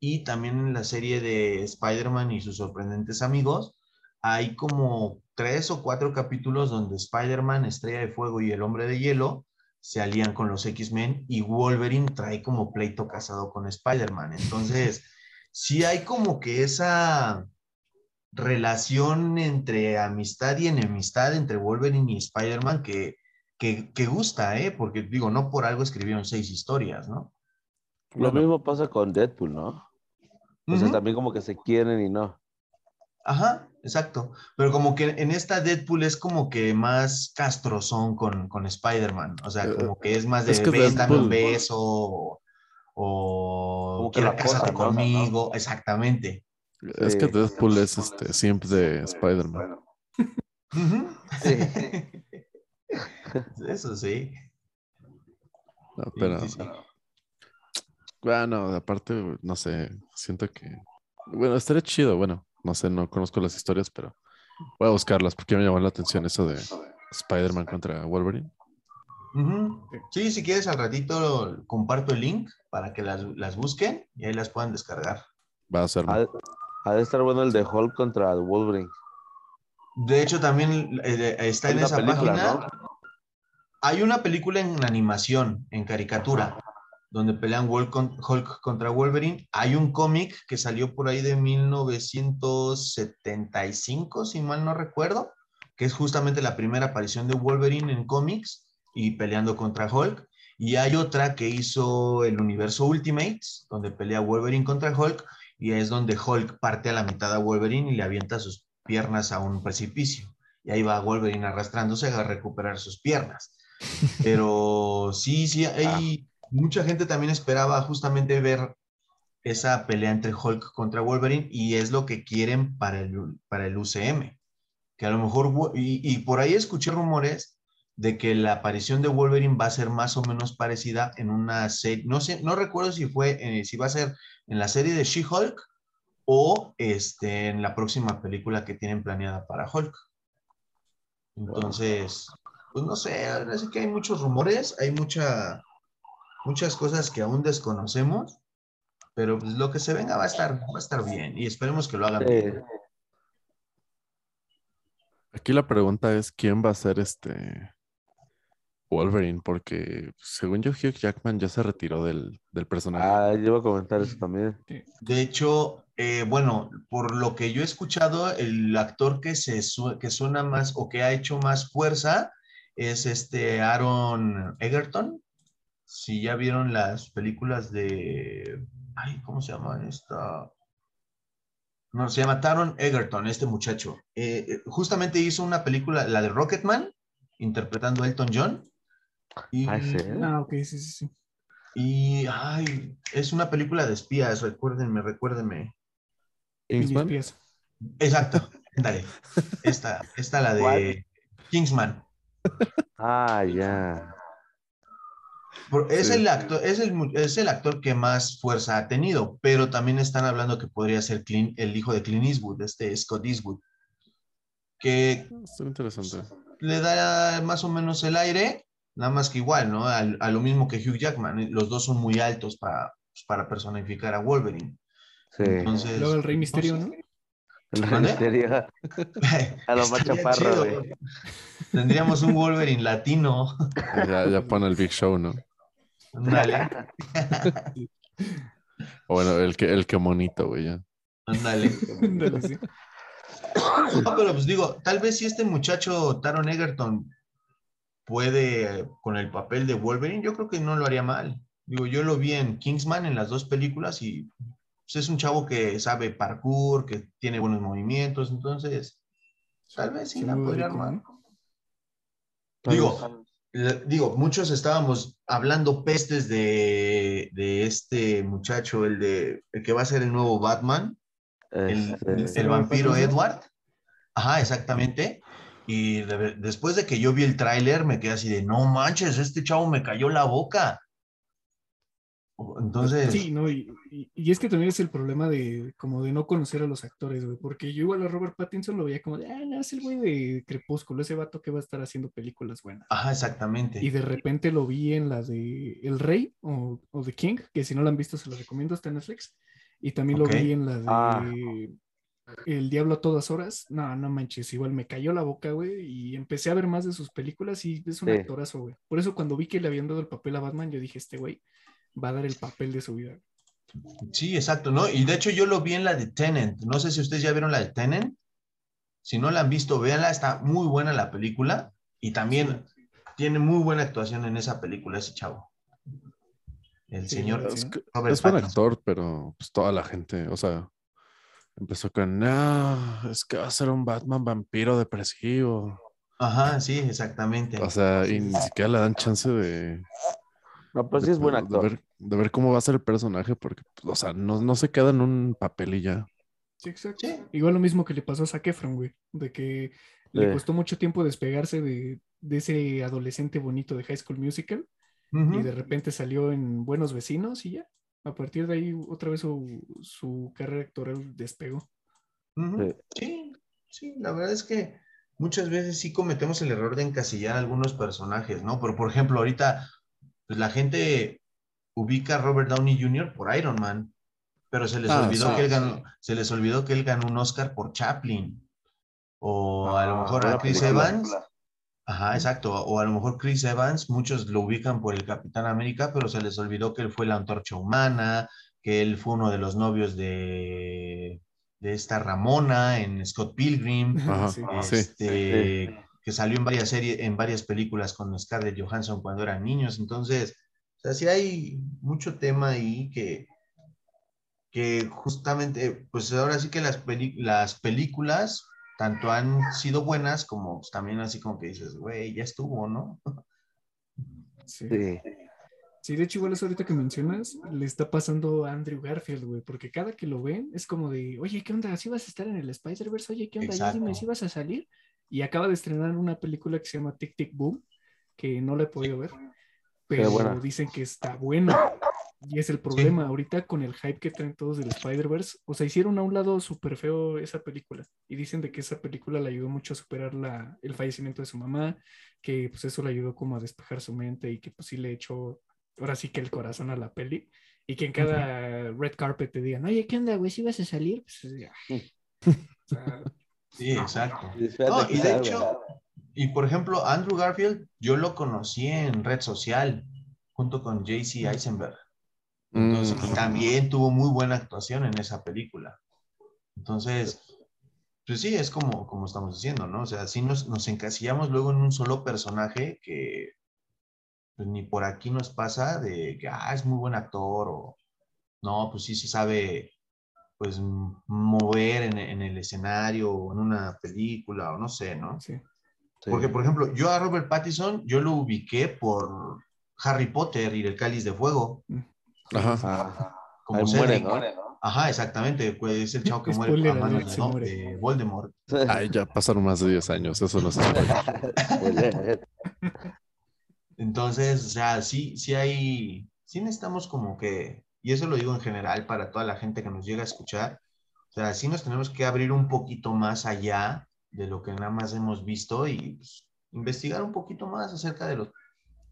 Speaker 1: y también en la serie de Spider-Man y sus sorprendentes amigos hay como tres o cuatro capítulos donde Spider-Man, Estrella de Fuego y el Hombre de Hielo se alían con los X-Men y Wolverine trae como pleito casado con Spider-Man. Entonces, sí hay como que esa relación entre amistad y enemistad entre Wolverine y Spider-Man que que, gusta, ¿eh? Porque digo, no por algo escribieron seis historias, ¿no?
Speaker 4: Lo mismo pasa con Deadpool, ¿no? O sea, también como que se quieren y no.
Speaker 1: Ajá, exacto. Pero como que en esta Deadpool es como que más castrozón con, con Spider-Man. O sea, como que es más de es un beso o, que la cásate conmigo. Exactamente.
Speaker 2: Es que Deadpool es este, siempre de Spider-Man. sí.
Speaker 1: Eso sí.
Speaker 2: pero. Bueno, aparte, no sé, siento que. Bueno, estaría chido. Bueno, no sé, no conozco las historias, pero voy a buscarlas porque me llamó la atención eso de Spider-Man contra Wolverine.
Speaker 1: Sí, si quieres al ratito comparto el link para que las, busquen y ahí las puedan descargar.
Speaker 2: Va a ser.
Speaker 4: Ha, de estar bueno el de Hulk contra Wolverine.
Speaker 1: De hecho, también eh, está en esa página. Hay una película en animación, en caricatura, donde pelean Hulk, contra Wolverine. Hay un cómic que salió por ahí de 1975, si mal no recuerdo, que es justamente la primera aparición de Wolverine en cómics y peleando contra Hulk. Y hay otra que hizo el universo Ultimates, donde pelea Wolverine contra Hulk, y es donde Hulk parte a la mitad a Wolverine y le avienta sus piernas a un precipicio. Y ahí va Wolverine arrastrándose a recuperar sus piernas. Pero sí, sí, hay mucha gente también esperaba justamente ver esa pelea entre Hulk contra Wolverine y es lo que quieren para el, para el UCM. Que a lo mejor, y, por ahí escuché rumores de que la aparición de Wolverine va a ser más o menos parecida en una serie, no sé, no recuerdo si fue, eh, si va a ser en la serie de She-Hulk o este, en la próxima película que tienen planeada para Hulk. Entonces, pues no sé, así que hay muchos rumores, hay mucha, muchas cosas que aún desconocemos, pero pues lo que se venga va a estar, va a estar bien y esperemos que lo hagan bien.
Speaker 2: Aquí la pregunta es quién va a ser este Wolverine, porque según yo Hugh Jackman ya se retiró del, personaje.
Speaker 4: Ah, yo iba a comentar eso también.
Speaker 1: De hecho, eh, bueno, por lo que yo he escuchado, el actor que se que suena más o que ha hecho más fuerza es este Aaron Egerton. Si ya vieron las películas de. Ay, ¿cómo se llama esta? No, se llama Taron Egerton, este muchacho. Eh, eh, justamente hizo una película, la de Rocketman, interpretando a Elton John.
Speaker 3: Y, ah, ok, sí, sí, sí.
Speaker 1: Y, ay, es una película de espías, recuérdenme, recuérdenme.
Speaker 2: Kingsman.
Speaker 1: Exacto, dale. Esta, esta la de Kingsman.
Speaker 4: Ah, ya.
Speaker 1: Es, el actor, es, el, es el actor que más fuerza ha tenido, pero también están hablando que podría ser el hijo de Clint Eastwood, este Scott Eastwood, que
Speaker 2: interesante.
Speaker 1: le da más o menos el aire, nada más que igual, ¿no? A, lo mismo que Hugh Jackman, los dos son muy altos para, pues, para personificar a Wolverine.
Speaker 3: Sí. Entonces, Luego el Rey Misterio, ¿no?
Speaker 4: A lo más chaparro,
Speaker 1: Tendríamos un Wolverine latino.
Speaker 2: Ya, ya pone el Big Show, ¿no?
Speaker 1: Ándale.
Speaker 2: bueno, el que, el que monito, güey, ya.
Speaker 1: Ándale. No, pero pues digo, tal vez si este muchacho Taron Egerton puede con el papel de Wolverine, yo creo que no lo haría mal. Digo, yo lo vi en Kingsman en las dos películas y pues, es un chavo que sabe parkour, que tiene buenos movimientos, entonces tal vez sí, la podría armar. Digo, digo, muchos estábamos hablando pestes de, este muchacho, el de el que va a ser el nuevo Batman, el, este, vampiro Edward. Ajá, exactamente. Y después de que yo vi el tráiler, me quedé así de, no manches, este chavo me cayó la boca. Entonces.
Speaker 3: Sí, no, y, es que también es el problema de como de no conocer a los actores, güey, porque yo igual a Robert Pattinson lo veía como de, ah, no, es el güey de Crepúsculo, ese vato que va a estar haciendo películas buenas.
Speaker 1: Ajá, exactamente.
Speaker 3: Y de repente lo vi en la de El Rey o, o The King, que si no la han visto se lo recomiendo, está en Netflix. Y también lo vi en la de ah. El Diablo a todas horas. No, no manches, igual me cayó la boca, güey, y empecé a ver más de sus películas y es un actorazo, güey. Por eso cuando vi que le habían dado el papel a Batman, yo dije, este güey va a dar el papel de su vida.
Speaker 1: Sí, exacto, ¿no? Y de hecho yo lo vi en la de Tenant. No sé si ustedes ya vieron la de Tenant. Si no la han visto, véanla, está muy buena la película y también tiene muy buena actuación en esa película ese chavo. El señor
Speaker 2: es, es buen actor, pero pues toda la gente, o sea, empezó con, no, es que va a ser un Batman vampiro depresivo.
Speaker 1: Ajá, sí, exactamente.
Speaker 2: O sea, y ni siquiera le dan chance de,
Speaker 4: no, pues sí es buen actor.
Speaker 2: De ver, cómo va a ser el personaje, porque, o sea, no, se queda en un papel y ya.
Speaker 3: Sí, exacto. Igual lo mismo que le pasó a Zac Efron, güey, de que le costó mucho tiempo despegarse de, ese adolescente bonito de High School Musical y de repente salió en Buenos Vecinos y ya. A partir de ahí, otra vez su, carrera actoral despegó.
Speaker 1: Sí, sí, la verdad es que muchas veces sí cometemos el error de encasillar algunos personajes, ¿no? Pero, por ejemplo, ahorita pues la gente ubica a Robert Downey Jr. por Iron Man, pero se les ah, olvidó que él ganó, se les olvidó que él ganó un Oscar por Chaplin. O a lo ah, mejor a Chris Evans. Ajá, exacto. O a lo mejor Chris Evans, muchos lo ubican por el Capitán América, pero se les olvidó que él fue la antorcha humana, que él fue uno de los novios de, de esta Ramona en Scott Pilgrim. este, que salió en varias series, en varias películas con Scarlett Johansson cuando eran niños. Entonces, sea, sí hay mucho tema ahí que, que justamente, pues ahora sí que las, las películas tanto han sido buenas como pues, también así como que dices, güey, ya estuvo, ¿no?
Speaker 3: Sí. sí. de hecho, igual eso ahorita que mencionas, le está pasando a Andrew Garfield, güey, porque cada que lo ven es como de, oye, ¿qué onda? ¿Si vas a estar en el Spider-Verse? Oye, ¿qué onda? Ya dime si vas a salir. Y acaba de estrenar una película que se llama Tic Tic Boom, que no la he podido ver, pero dicen que está buena. Y es el problema ahorita con el hype que traen todos del Spider-Verse. O sea, hicieron a un lado súper feo esa película. Y dicen de que esa película le ayudó mucho a superar la, el fallecimiento de su mamá, que pues eso le ayudó como a despejar su mente y que pues sí le echó ahora sí que el corazón a la peli. Y que en cada red carpet te digan, oye, ¿qué onda, güey? ¿Si vas a salir? Pues, ya.
Speaker 1: Sí, exacto. y de hecho, y por ejemplo, Andrew Garfield, yo lo conocí en red social junto con JC Eisenberg. Entonces, y mm. también tuvo muy buena actuación en esa película. Entonces, pues sí, es como, como estamos diciendo, ¿no? O sea, sí nos, nos encasillamos luego en un solo personaje que pues, ni por aquí nos pasa de que, ah, es muy buen actor o no, pues sí, sí sabe pues mover en, el escenario o en una película o no sé, ¿no? Sí. Porque, por ejemplo, yo a Robert Pattinson, yo lo ubiqué por Harry Potter y el Cáliz de Fuego. Ajá. Ah, como muere, ¿no? Ajá, exactamente. Pues es el chavo que muere a manos de, Voldemort.
Speaker 2: Ay, ya pasaron más de 10 años, eso no se
Speaker 1: Entonces, o sea, sí, sí hay, sí necesitamos como que y eso lo digo en general para toda la gente que nos llega a escuchar, o sea, sí nos tenemos que abrir un poquito más allá de lo que nada más hemos visto y pues, investigar un poquito más acerca de los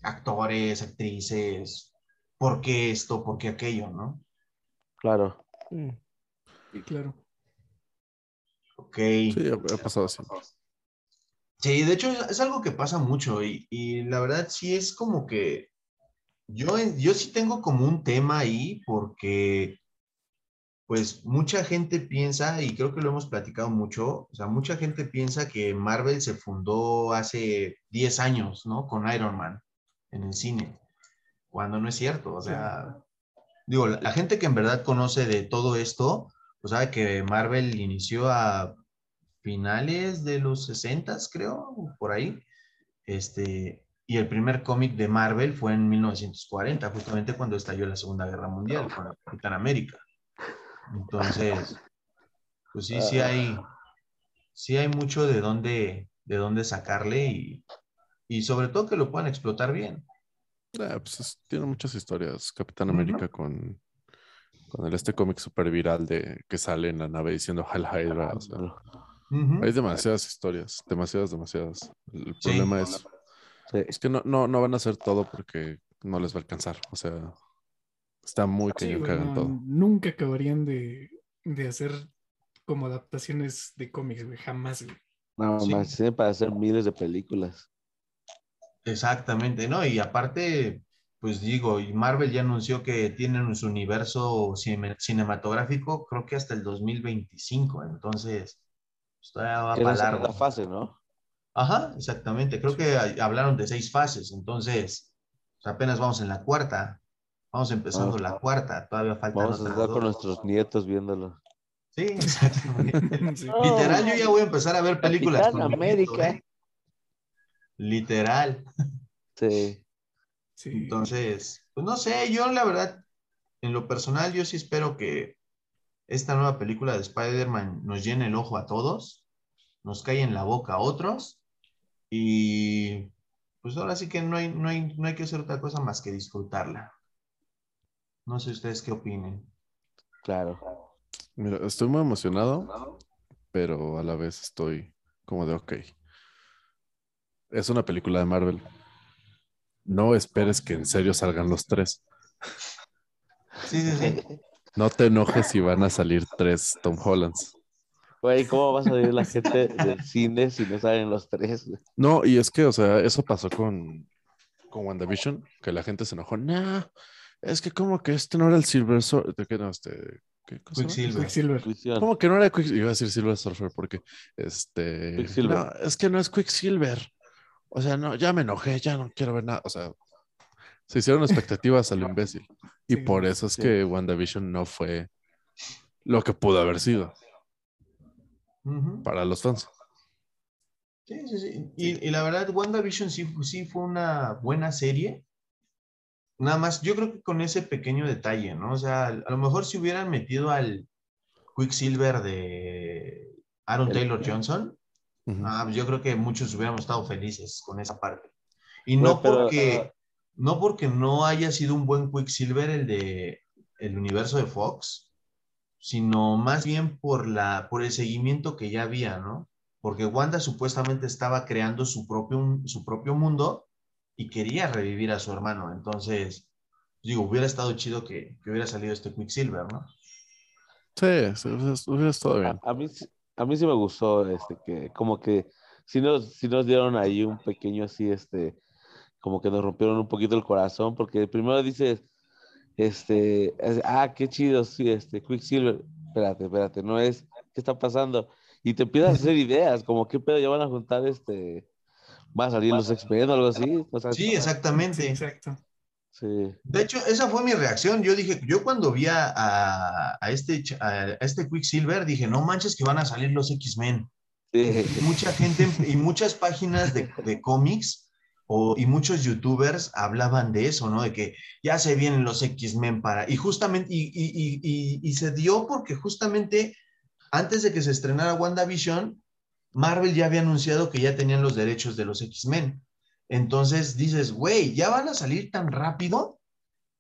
Speaker 1: actores, actrices, por qué esto, por qué aquello, ¿no?
Speaker 4: Claro.
Speaker 3: Sí, claro.
Speaker 1: Ok.
Speaker 2: Sí, ha pasado así.
Speaker 1: Sí, de hecho es algo que pasa mucho y, y, la verdad sí es como que Yo, yo sí tengo como un tema ahí porque pues mucha gente piensa, y creo que lo hemos platicado mucho, o sea, mucha gente piensa que Marvel se fundó hace 10 años, ¿no? Con Iron Man en el cine, cuando no es cierto, o sea, digo, la, gente que en verdad conoce de todo esto, pues sabe que Marvel inició a finales de los 60, creo, por ahí, este, y el primer cómic de Marvel fue en 1940, justamente cuando estalló la Segunda Guerra Mundial con Capitán América. Entonces, pues sí, sí hay, sí hay mucho de dónde, de dónde sacarle y, y sobre todo que lo puedan explotar bien.
Speaker 2: Ah, pues tiene muchas historias. Capitán América con, con el, este cómic super viral de que sale en la nave diciendo Hal Hydra. Hay demasiadas historias, demasiadas, demasiadas. El problema es, es que no, no, no van a hacer todo porque no les va a alcanzar. O sea, Está muy cañón que hagan todo.
Speaker 3: Nunca acabarían de, de, hacer como adaptaciones de cómics, güey. Jamás, güey.
Speaker 4: No, más tienen para hacer miles de películas.
Speaker 1: Exactamente, ¿no? Y aparte, pues digo, y Marvel ya anunció que tienen su universo cinematográfico, creo que hasta el 2025, entonces, pues todavía va para largo.
Speaker 4: fase, ¿no?
Speaker 1: Ajá, exactamente. Creo que hablaron de seis fases, entonces, pues, apenas vamos en la cuarta. Vamos empezando la cuarta, todavía falta.
Speaker 4: Vamos a estar con nuestros nietos viéndolo.
Speaker 1: Sí, exactamente. Literal, yo ya voy a empezar a ver películas.
Speaker 4: con América. ¿eh?
Speaker 1: Literal.
Speaker 4: Sí.
Speaker 1: sí. Entonces, pues no sé, yo la verdad, en lo personal, yo sí espero que esta nueva película de Spider-Man nos llene el ojo a todos, nos cae en la boca a otros y pues ahora sí que no hay, no hay, no hay que hacer otra cosa más que disfrutarla. No sé ustedes qué opinen.
Speaker 4: Claro.
Speaker 2: Mira, estoy muy emocionado, pero a la vez estoy como de, ok, es una película de Marvel. No esperes que en serio salgan los tres.
Speaker 1: Sí, sí, sí.
Speaker 2: No te enojes si van a salir tres Tom Hollands.
Speaker 4: Güey, ¿cómo va a salir la gente del cine si no salen los tres?
Speaker 2: No, y es que, o sea, eso pasó con, con WandaVision, que la gente se enojó. Nah, es que como que este no era el Silver Surfer. ¿De qué no? Este, ¿qué cosa
Speaker 1: Quicksilver.
Speaker 2: Como que no era Quicksilver. Iba a decir Silver Surfer porque este. No, es que no es Quicksilver. O sea, no, ya me enojé, ya no quiero ver nada. O sea, se hicieron expectativas al imbécil. Y por eso es que WandaVision no fue lo que pudo haber sido para los fans.
Speaker 1: Sí, sí, sí. Y, y, la verdad, WandaVision sí, sí fue una buena serie Nada más, yo creo que con ese pequeño detalle, ¿no? O sea, a lo mejor si hubieran metido al Quicksilver de Aaron Taylor Johnson, ah, pues yo creo que muchos hubiéramos estado felices con esa parte. Y no porque, no porque no haya sido un buen Quicksilver el de el universo de Fox, sino más bien por la por el seguimiento que ya había, ¿no? Porque Wanda supuestamente estaba creando su propio, su propio mundo y quería revivir a su hermano. Entonces, digo, hubiera estado chido que, hubiera salido este Quicksilver, ¿no?
Speaker 2: Sí, hubiera estado bien.
Speaker 4: A, mí, a mí sí me gustó, este, que como que sí nos, sí nos dieron ahí un pequeño así, este, como que nos rompieron un poquito el corazón, porque primero dices, este, ah, qué chido, sí, este, Quicksilver, espérate, espérate, no es, ¿qué está pasando? Y te empiezas a hacer ideas, como qué pedo, ya van a juntar este va a salir los X-Men o algo así.
Speaker 1: sí, exactamente.
Speaker 3: exacto.
Speaker 4: Sí.
Speaker 1: De hecho, esa fue mi reacción. Yo dije, yo cuando vi a, a, este, a este Quicksilver, dije, no manches que van a salir los X-Men. Mucha gente y muchas páginas de, de cómics o, y muchos youtubers hablaban de eso, ¿no? De que ya se vienen los X-Men para... Y justamente, y, y, y, y, se dio porque justamente antes de que se estrenara WandaVision, Marvel ya había anunciado que ya tenían los derechos de los X-Men. Entonces dices, güey, ¿ya van a salir tan rápido?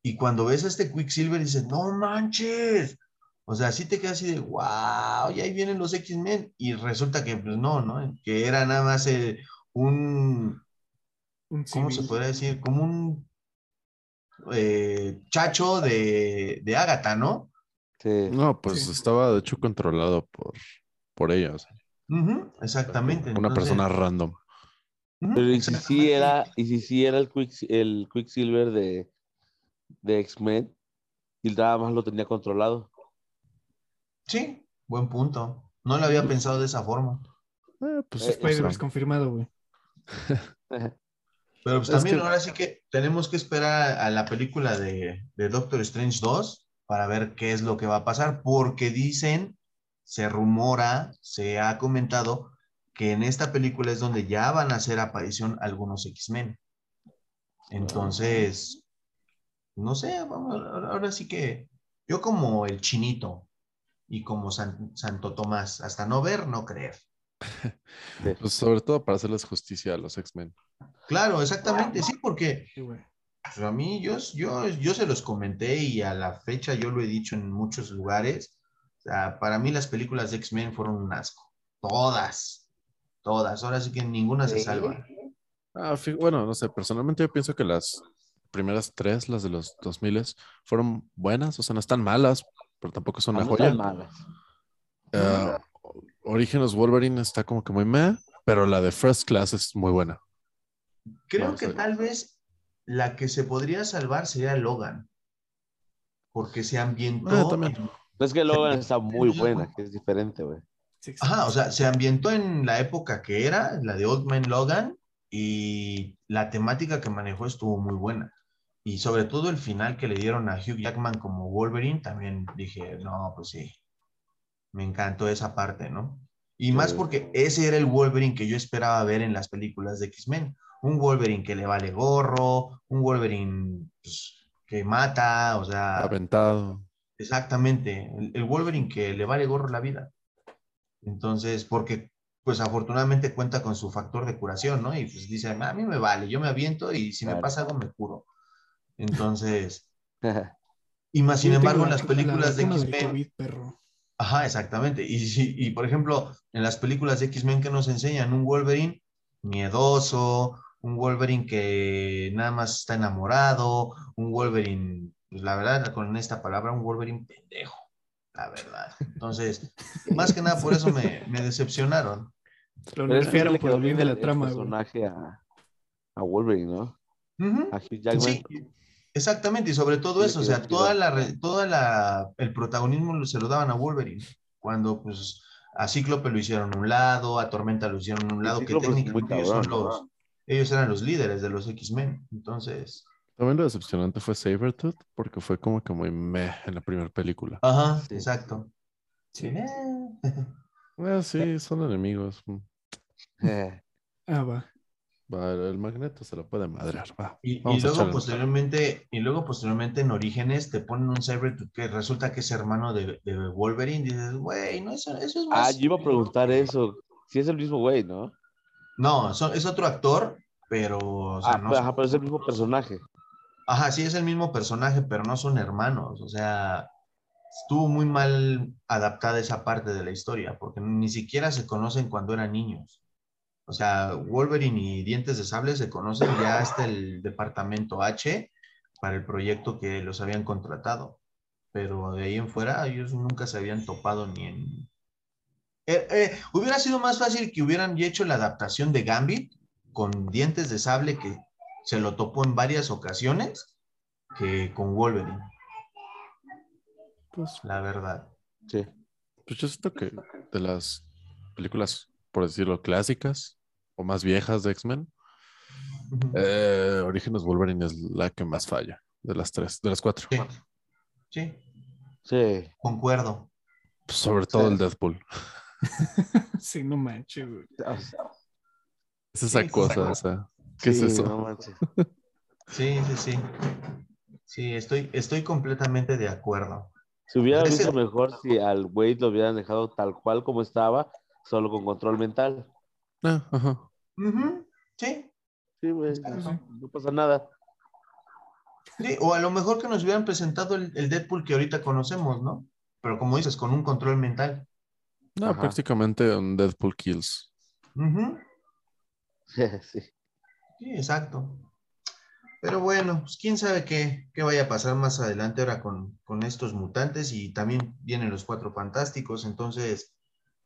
Speaker 1: Y cuando ves a este Quicksilver dices, no manches. O sea, sí te quedas así de, wow, y ahí vienen los X-Men. Y resulta que, pues no, ¿no? Que era nada más eh, un, ¿cómo se podría decir? Como un eh, chacho de, de Agatha, ¿no?
Speaker 2: Sí. No, pues estaba de hecho controlado por, por ella.
Speaker 1: Exactamente.
Speaker 2: Una persona random.
Speaker 4: Pero y si sí era, y si sí era el, Quick, el Quicksilver de, de X-Men y nada más lo tenía controlado.
Speaker 1: Sí, buen punto. No lo había pensado de esa forma.
Speaker 3: Eh, pues Spider-Man confirmado, güey.
Speaker 1: Pero pues también ahora sí que tenemos que esperar a la película de, de, Doctor Strange 2 para ver qué es lo que va a pasar, porque dicen, se rumora, se ha comentado que en esta película es donde ya van a hacer aparición algunos X-Men. Entonces, no sé, vamos, ahora sí que yo como el chinito y como Santo Tomás, hasta no ver, no creer.
Speaker 2: Pues sobre todo para hacerles justicia a los X-Men.
Speaker 1: Claro, exactamente, sí, porque pues, a mí yo, yo, yo se los comenté y a la fecha yo lo he dicho en muchos lugares. O sea, para mí las películas de X-Men fueron un asco. Todas, todas. Ahora sí que ninguna se salva.
Speaker 2: Ah, bueno, no sé, personalmente yo pienso que las primeras tres, las de los 2000 fueron buenas, o sea, no están malas, pero tampoco son una joya. malas. Uh, Orígenes Wolverine está como que muy meh, pero la de First Class es muy buena.
Speaker 1: Creo que tal vez la que se podría salvar sería Logan. Porque se ambientó.
Speaker 2: Ah, también.
Speaker 4: Es que Logan está muy buena, que es diferente, güey.
Speaker 1: Ajá, o sea, se ambientó en la época que era, la de Old Man Logan, y la temática que manejó estuvo muy buena. Y sobre todo el final que le dieron a Hugh Jackman como Wolverine, también dije, no, pues sí, me encantó esa parte, ¿no? Y más porque ese era el Wolverine que yo esperaba ver en las películas de X-Men. Un Wolverine que le vale gorro, un Wolverine pues, que mata, o sea...
Speaker 2: Aventado.
Speaker 1: Exactamente, el, Wolverine que le vale gorro la vida. Entonces, porque pues afortunadamente cuenta con su factor de curación, ¿no? Y pues dice, a mí me vale, yo me aviento y si me pasa algo me curo. Entonces, y más sin embargo en las películas de X-Men... Ajá, exactamente. Y, y, por ejemplo, en las películas de X-Men que nos enseñan un Wolverine miedoso, un Wolverine que nada más está enamorado, un Wolverine, pues la verdad, con esta palabra, un Wolverine pendejo, la verdad. Entonces, más que nada por eso me, me decepcionaron.
Speaker 3: Lo nerfearon por el bien de la trama.
Speaker 4: personaje a, a, Wolverine, ¿no? A Hugh. Sí,
Speaker 1: Exactamente, y sobre todo eso, o sea, toda la, toda la, el protagonismo se lo daban a Wolverine, cuando pues a Cíclope lo hicieron a un lado, a Tormenta lo hicieron a un lado, que técnicamente ellos, son los, ellos eran los líderes de los X-Men, entonces...
Speaker 2: También lo decepcionante fue Sabretooth, porque fue como que muy meh en la primera película.
Speaker 1: Ajá, exacto.
Speaker 2: Sí. Eh, sí, son enemigos.
Speaker 3: Eh. Ah, va
Speaker 2: el magneto se lo puede madrear. Va.
Speaker 1: Y, luego posteriormente, y luego posteriormente en Orígenes te ponen un cyber que resulta que es hermano de, de Wolverine. dices, güey, no, eso, eso es
Speaker 4: más. Ah, yo iba a preguntar eso. Si es el mismo güey, ¿no?
Speaker 1: No, es otro actor, pero.
Speaker 4: ah, no ajá, pero es el mismo personaje.
Speaker 1: Ajá, sí es el mismo personaje, pero no son hermanos. O sea, estuvo muy mal adaptada esa parte de la historia, porque ni siquiera se conocen cuando eran niños. O sea, Wolverine y Dientes de Sable se conocen ya hasta el departamento H para el proyecto que los habían contratado. Pero de ahí en fuera ellos nunca se habían topado ni en... Eh, eh, hubiera sido más fácil que hubieran hecho la adaptación de Gambit con Dientes de Sable que se lo topó en varias ocasiones que con Wolverine. Pues la verdad.
Speaker 2: Sí. Pues yo siento que de las películas, por decirlo, clásicas, o más viejas de X-Men, eh, Orígenes Wolverine es la que más falla de las tres, de las cuatro.
Speaker 1: Sí.
Speaker 4: Sí.
Speaker 1: Concuerdo.
Speaker 2: Sobre todo el Deadpool.
Speaker 3: sí, no manches,
Speaker 2: Es esa cosa, o ¿Qué es eso?
Speaker 1: sí, sí, sí. Sí, estoy, estoy completamente de acuerdo.
Speaker 4: Se hubiera visto mejor si al Wade lo hubieran dejado tal cual como estaba, solo con control mental.
Speaker 2: Ah, ajá.
Speaker 1: Sí.
Speaker 4: Sí, güey. No, pasa nada.
Speaker 1: Sí, o a lo mejor que nos hubieran presentado el, Deadpool que ahorita conocemos, ¿no? Pero como dices, con un control mental.
Speaker 2: No, prácticamente un Deadpool Kills.
Speaker 1: sí. Sí, exacto. Pero bueno, pues quién sabe qué, qué, vaya a pasar más adelante ahora con, con, estos mutantes y también vienen los cuatro fantásticos. Entonces,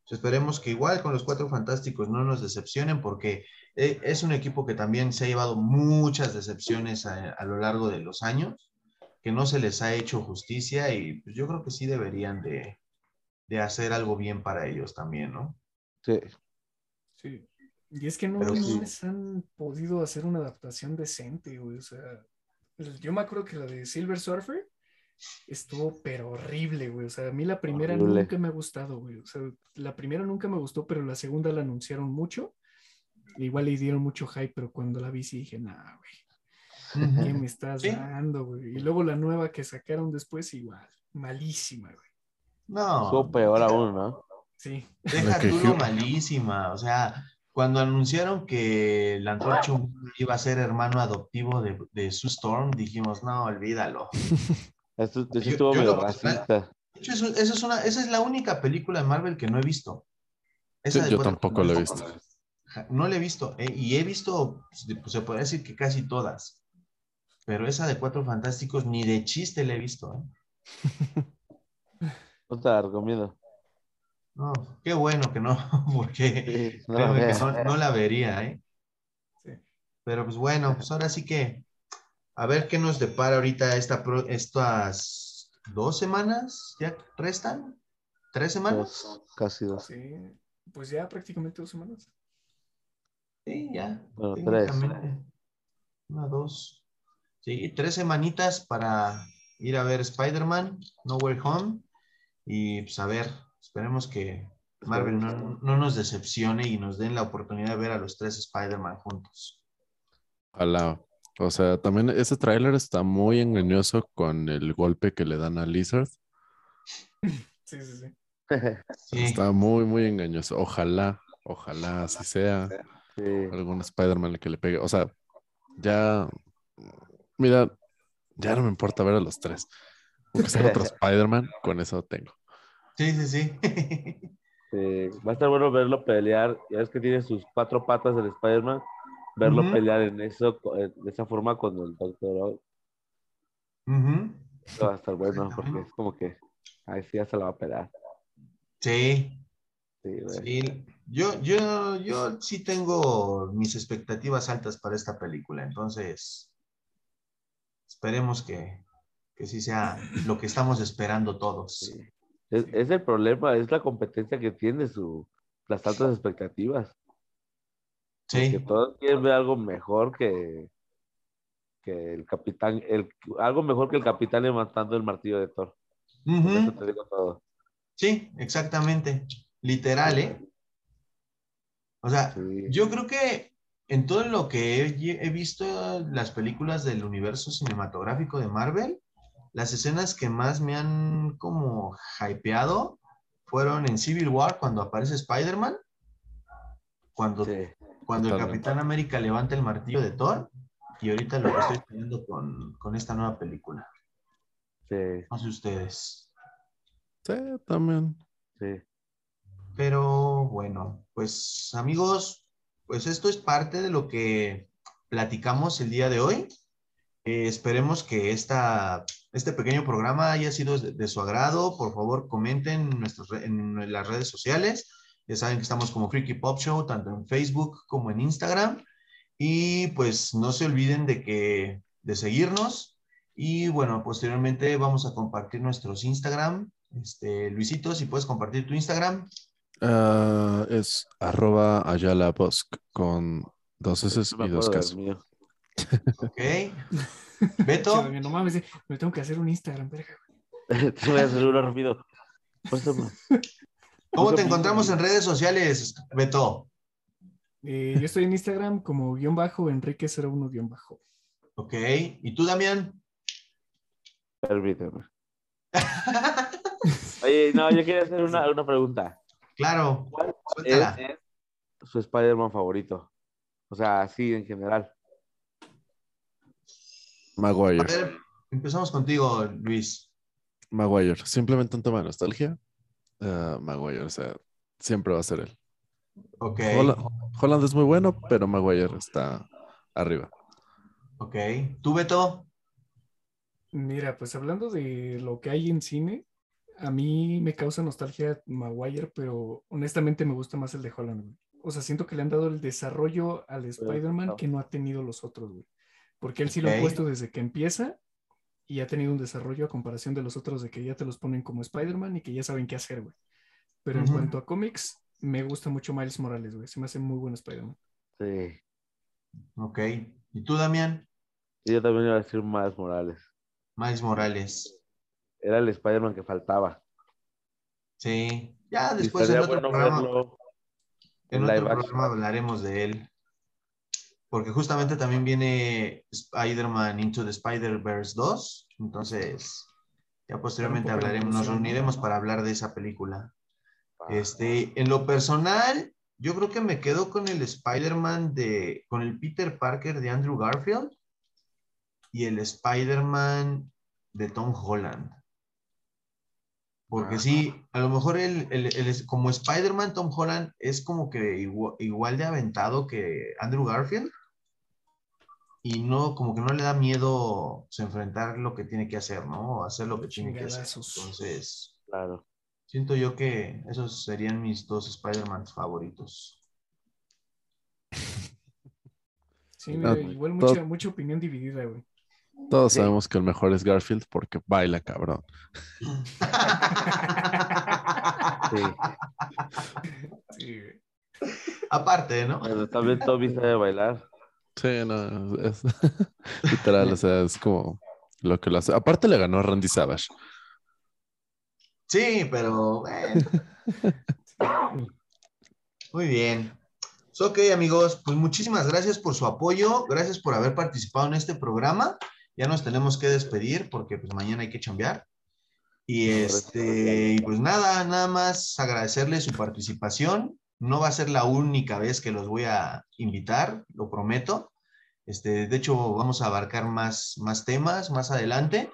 Speaker 1: esperemos que igual con los cuatro fantásticos no nos decepcionen porque eh, es un equipo que también se ha llevado muchas decepciones a, lo largo de los años, que no se les ha hecho justicia y pues, yo creo que sí deberían de, de hacer algo bien para ellos también, ¿no?
Speaker 4: Sí.
Speaker 3: Sí. Y es que no, no
Speaker 1: sí.
Speaker 3: les han podido hacer una adaptación decente, güey. O sea, yo me acuerdo que la de Silver Surfer estuvo pero horrible, güey. O sea, a mí la primera
Speaker 4: Horrible.
Speaker 3: nunca me ha gustado, güey. O sea, la primera nunca me gustó, pero la segunda la anunciaron mucho. Igual le dieron mucho hype, pero cuando la vi sí dije, nah, güey, ¿qué me estás
Speaker 1: Sí.
Speaker 3: dando, güey? Y luego la nueva que sacaron después, igual, malísima, güey.
Speaker 1: No.
Speaker 4: Estuvo peor aún, ¿no?
Speaker 3: Sí,
Speaker 1: Deja tú lo malísima. O sea, cuando anunciaron que la antorcha humana iba a ser hermano adoptivo de, de Sue Storm, dijimos, no, olvídalo.
Speaker 4: Hecho
Speaker 1: Yo-
Speaker 4: estuvo
Speaker 1: yo
Speaker 4: medio racista.
Speaker 1: De hecho, eso, eso es una, esa es la única película de Marvel que no he visto. Esa
Speaker 2: Sí,
Speaker 1: de
Speaker 2: yo tampoco la he visto.
Speaker 1: No la he visto. eh, y he visto, pues, pues, se podría decir que casi todas. Pero esa de Cuatro Fantásticos ni de chiste la he visto. ¿eh?
Speaker 4: No te la recomiendo.
Speaker 1: No, qué bueno que no, porque
Speaker 4: Sí, no
Speaker 1: que
Speaker 4: veas.
Speaker 1: no, no la vería, ¿eh?
Speaker 3: sí.
Speaker 1: Pero pues bueno, pues ahora sí que a ver qué nos depara ahorita esta estas dos semanas, ¿ya restan? ¿Tres semanas?
Speaker 4: Dos, casi dos.
Speaker 3: Sí, pues ya prácticamente dos semanas.
Speaker 1: Sí, ya.
Speaker 4: Bueno, tres.
Speaker 1: Una, dos. Sí, tres semanitas para ir a ver Spider-Man, No Way Home. Y pues a ver, esperemos que Marvel no, no nos decepcione y nos den la oportunidad de ver a los tres Spider-Man juntos.
Speaker 2: Ojalá. O sea, también ese tráiler está muy engañoso con el golpe que le dan a Lizard.
Speaker 3: Sí, sí, sí.
Speaker 1: Sí,
Speaker 2: Está muy, muy engañoso. Ojalá, ojalá así sea.
Speaker 4: Sí.
Speaker 2: Algún Spider-Man que le pegue. O sea, ya. Mira, ya no me importa ver a los tres. Porque sea otro Spider-Man, con eso tengo.
Speaker 1: Sí, sí. sí.
Speaker 4: Va a estar bueno verlo pelear. Ya ves que tiene sus cuatro patas del Spider-Man. Verlo pelear en eso, de esa forma con el Doctor.
Speaker 1: Ujú.
Speaker 4: Va a estar bueno porque es como que ahí sí ya se la va a pelar.
Speaker 1: Sí,
Speaker 4: Sí,
Speaker 1: sí. Yo, yo, yo sí tengo mis expectativas altas para esta película, entonces esperemos que, que sí sea lo que estamos esperando todos.
Speaker 4: Sí. Es, es el problema, es la competencia que tiene su, las altas expectativas.
Speaker 1: Sí,
Speaker 4: Que todos quieren ver algo mejor que, que el capitán, el, algo mejor que el capitán levantando el martillo de Thor. Eso te digo todo.
Speaker 1: sí, exactamente. Literal, ¿eh? O sea,
Speaker 4: Sí.
Speaker 1: yo creo que en todo lo que he, he visto las películas del universo cinematográfico de Marvel, las escenas que más me han como hypeado fueron en Civil War cuando aparece Spider-Man, cuando,
Speaker 4: Sí.
Speaker 1: cuando el. Capitán América levanta el martillo de Thor, y ahorita lo que estoy teniendo con, con esta nueva película.
Speaker 4: Sí,
Speaker 1: No sé ustedes.
Speaker 2: Sí, también.
Speaker 4: sí.
Speaker 1: Pero bueno, pues amigos, pues esto es parte de lo que platicamos el día de hoy. Eh, esperemos que esta, este pequeño programa haya sido de, de su agrado. Por favor, comenten en, nuestras re- en las redes sociales. Ya saben que estamos como Freaky Pop Show, tanto en Facebook como en Instagram. Y pues no se olviden de que de seguirnos. Y bueno, posteriormente vamos a compartir nuestros Instagram. Este, Luisito, si puedes compartir tu Instagram.
Speaker 2: Ah, es arroba Ayala Bosk con dos S y dos Ks.
Speaker 1: Ok. Beto.
Speaker 3: No mames, me tengo que hacer un Instagram, verga.
Speaker 4: Te voy a hacer uno rápido. Pásame.
Speaker 1: ¿Cómo te encontramos en redes sociales, Beto?
Speaker 3: Eh, yo estoy en Instagram como guion bajo Enrique01 guion bajo.
Speaker 1: Ok. ¿Y tú, Damián?
Speaker 4: Permíteme. Oye, no, yo quería hacer una, una pregunta.
Speaker 1: claro.
Speaker 4: ¿Cuál es, es su Spider-Man favorito? O sea, así en general.
Speaker 2: Maguire.
Speaker 1: A ver, empezamos contigo, Luis.
Speaker 2: Maguire. Simplemente un tema de nostalgia. Ah, Maguire, o sea, siempre va a ser él.
Speaker 1: Ok.
Speaker 2: Holland, Holland es muy bueno, pero Maguire está arriba.
Speaker 1: Ok. ¿Tú, Beto?
Speaker 3: Mira, pues hablando de lo que hay en cine, a mí me causa nostalgia Maguire, pero honestamente me gusta más el de Holland, güey. O sea, siento que le han dado el desarrollo al Spider-Man
Speaker 4: no.
Speaker 3: que no ha tenido los otros, güey. Porque él sí lo ha puesto desde que empieza y ha tenido un desarrollo a comparación de los otros de que ya te los ponen como Spider-Man y que ya saben qué hacer, güey. Pero en cuanto a cómics, me gusta mucho Miles Morales, güey. Se me hace muy buen Spider-Man.
Speaker 4: Sí.
Speaker 1: Ok. ¿Y tú, Damián?
Speaker 4: Yo también iba a decir Miles Morales.
Speaker 1: Miles Morales.
Speaker 4: Era el Spider-Man que faltaba.
Speaker 1: Sí. Ya después en otro programa, en otro programa hablaremos de él. Porque justamente también viene Spider-Man Into the Spider-Verse 2. Entonces, ya posteriormente hablaremos, nos reuniremos para hablar de esa película. Este, en lo personal, yo creo que me quedo con el Spider-Man de, con el Peter Parker de Andrew Garfield y el Spider-Man de Tom Holland. Porque sí, a lo mejor el, como Spider-Man Tom Holland es como que igual, de aventado que Andrew Garfield y no, como que no le da miedo pues, enfrentar lo que tiene que hacer, ¿no? Hacer lo que tiene que hacer. Entonces,
Speaker 4: claro.
Speaker 1: Siento yo que esos serían mis dos Spider-Man favoritos.
Speaker 3: Sí, mira, igual mucha, mucha opinión dividida, güey.
Speaker 2: Todos sabemos que el mejor es Garfield porque baila, cabrón.
Speaker 1: sí. sí Aparte, ¿no?
Speaker 4: Pero también Toby sabe bailar.
Speaker 2: Sí, no, es literal, o sea, es como lo que lo hace. Aparte le ganó a Randy Savage.
Speaker 1: Sí, pero Muy bien. Ok, amigos, pues muchísimas gracias por su apoyo, gracias por haber participado en este programa. Ya nos tenemos que despedir porque pues mañana hay que chambear. Y este, pues nada, nada más agradecerles su participación. No va a ser la única vez que los voy a invitar, lo prometo. Este, de hecho, vamos a abarcar más, más temas más adelante.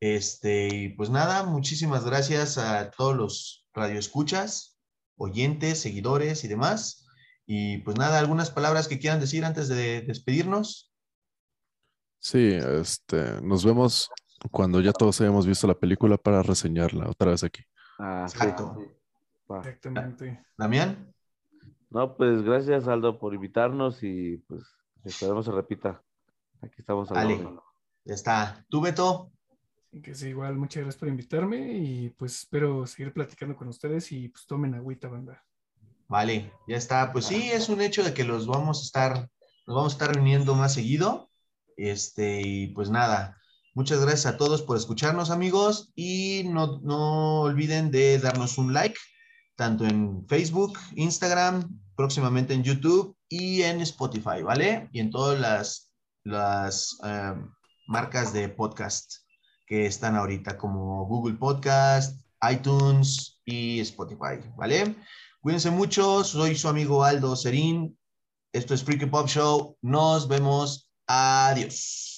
Speaker 1: Este, y pues nada, muchísimas gracias a todos los radioescuchas, oyentes, seguidores y demás. Y pues nada, algunas palabras que quieran decir antes de despedirnos.
Speaker 2: Sí, este, nos vemos cuando ya todos hayamos visto la película para reseñarla otra vez aquí.
Speaker 4: Ah, Exacto.
Speaker 3: Exactamente.
Speaker 1: Damián.
Speaker 4: No, pues gracias Aldo por invitarnos y pues esperemos se repita. Aquí estamos
Speaker 1: hablando. ya está. ¿Tú, Beto?
Speaker 3: Que sí, igual, muchas gracias por invitarme y pues espero seguir platicando con ustedes y pues tomen agüita, banda.
Speaker 1: Vale, ya está. Pues sí, es un hecho de que los vamos a estar, nos vamos a estar reuniendo más seguido. Este, y pues nada, muchas gracias a todos por escucharnos, amigos, y no, no olviden de darnos un like, tanto en Facebook, Instagram, próximamente en YouTube y en Spotify, ¿vale? Y en todas las, las eh, marcas de podcast que están ahorita como Google Podcast, iTunes y Spotify, ¿vale? Cuídense mucho, soy su amigo Aldo Serín, esto es Freaky Pop Show, nos vemos, adiós.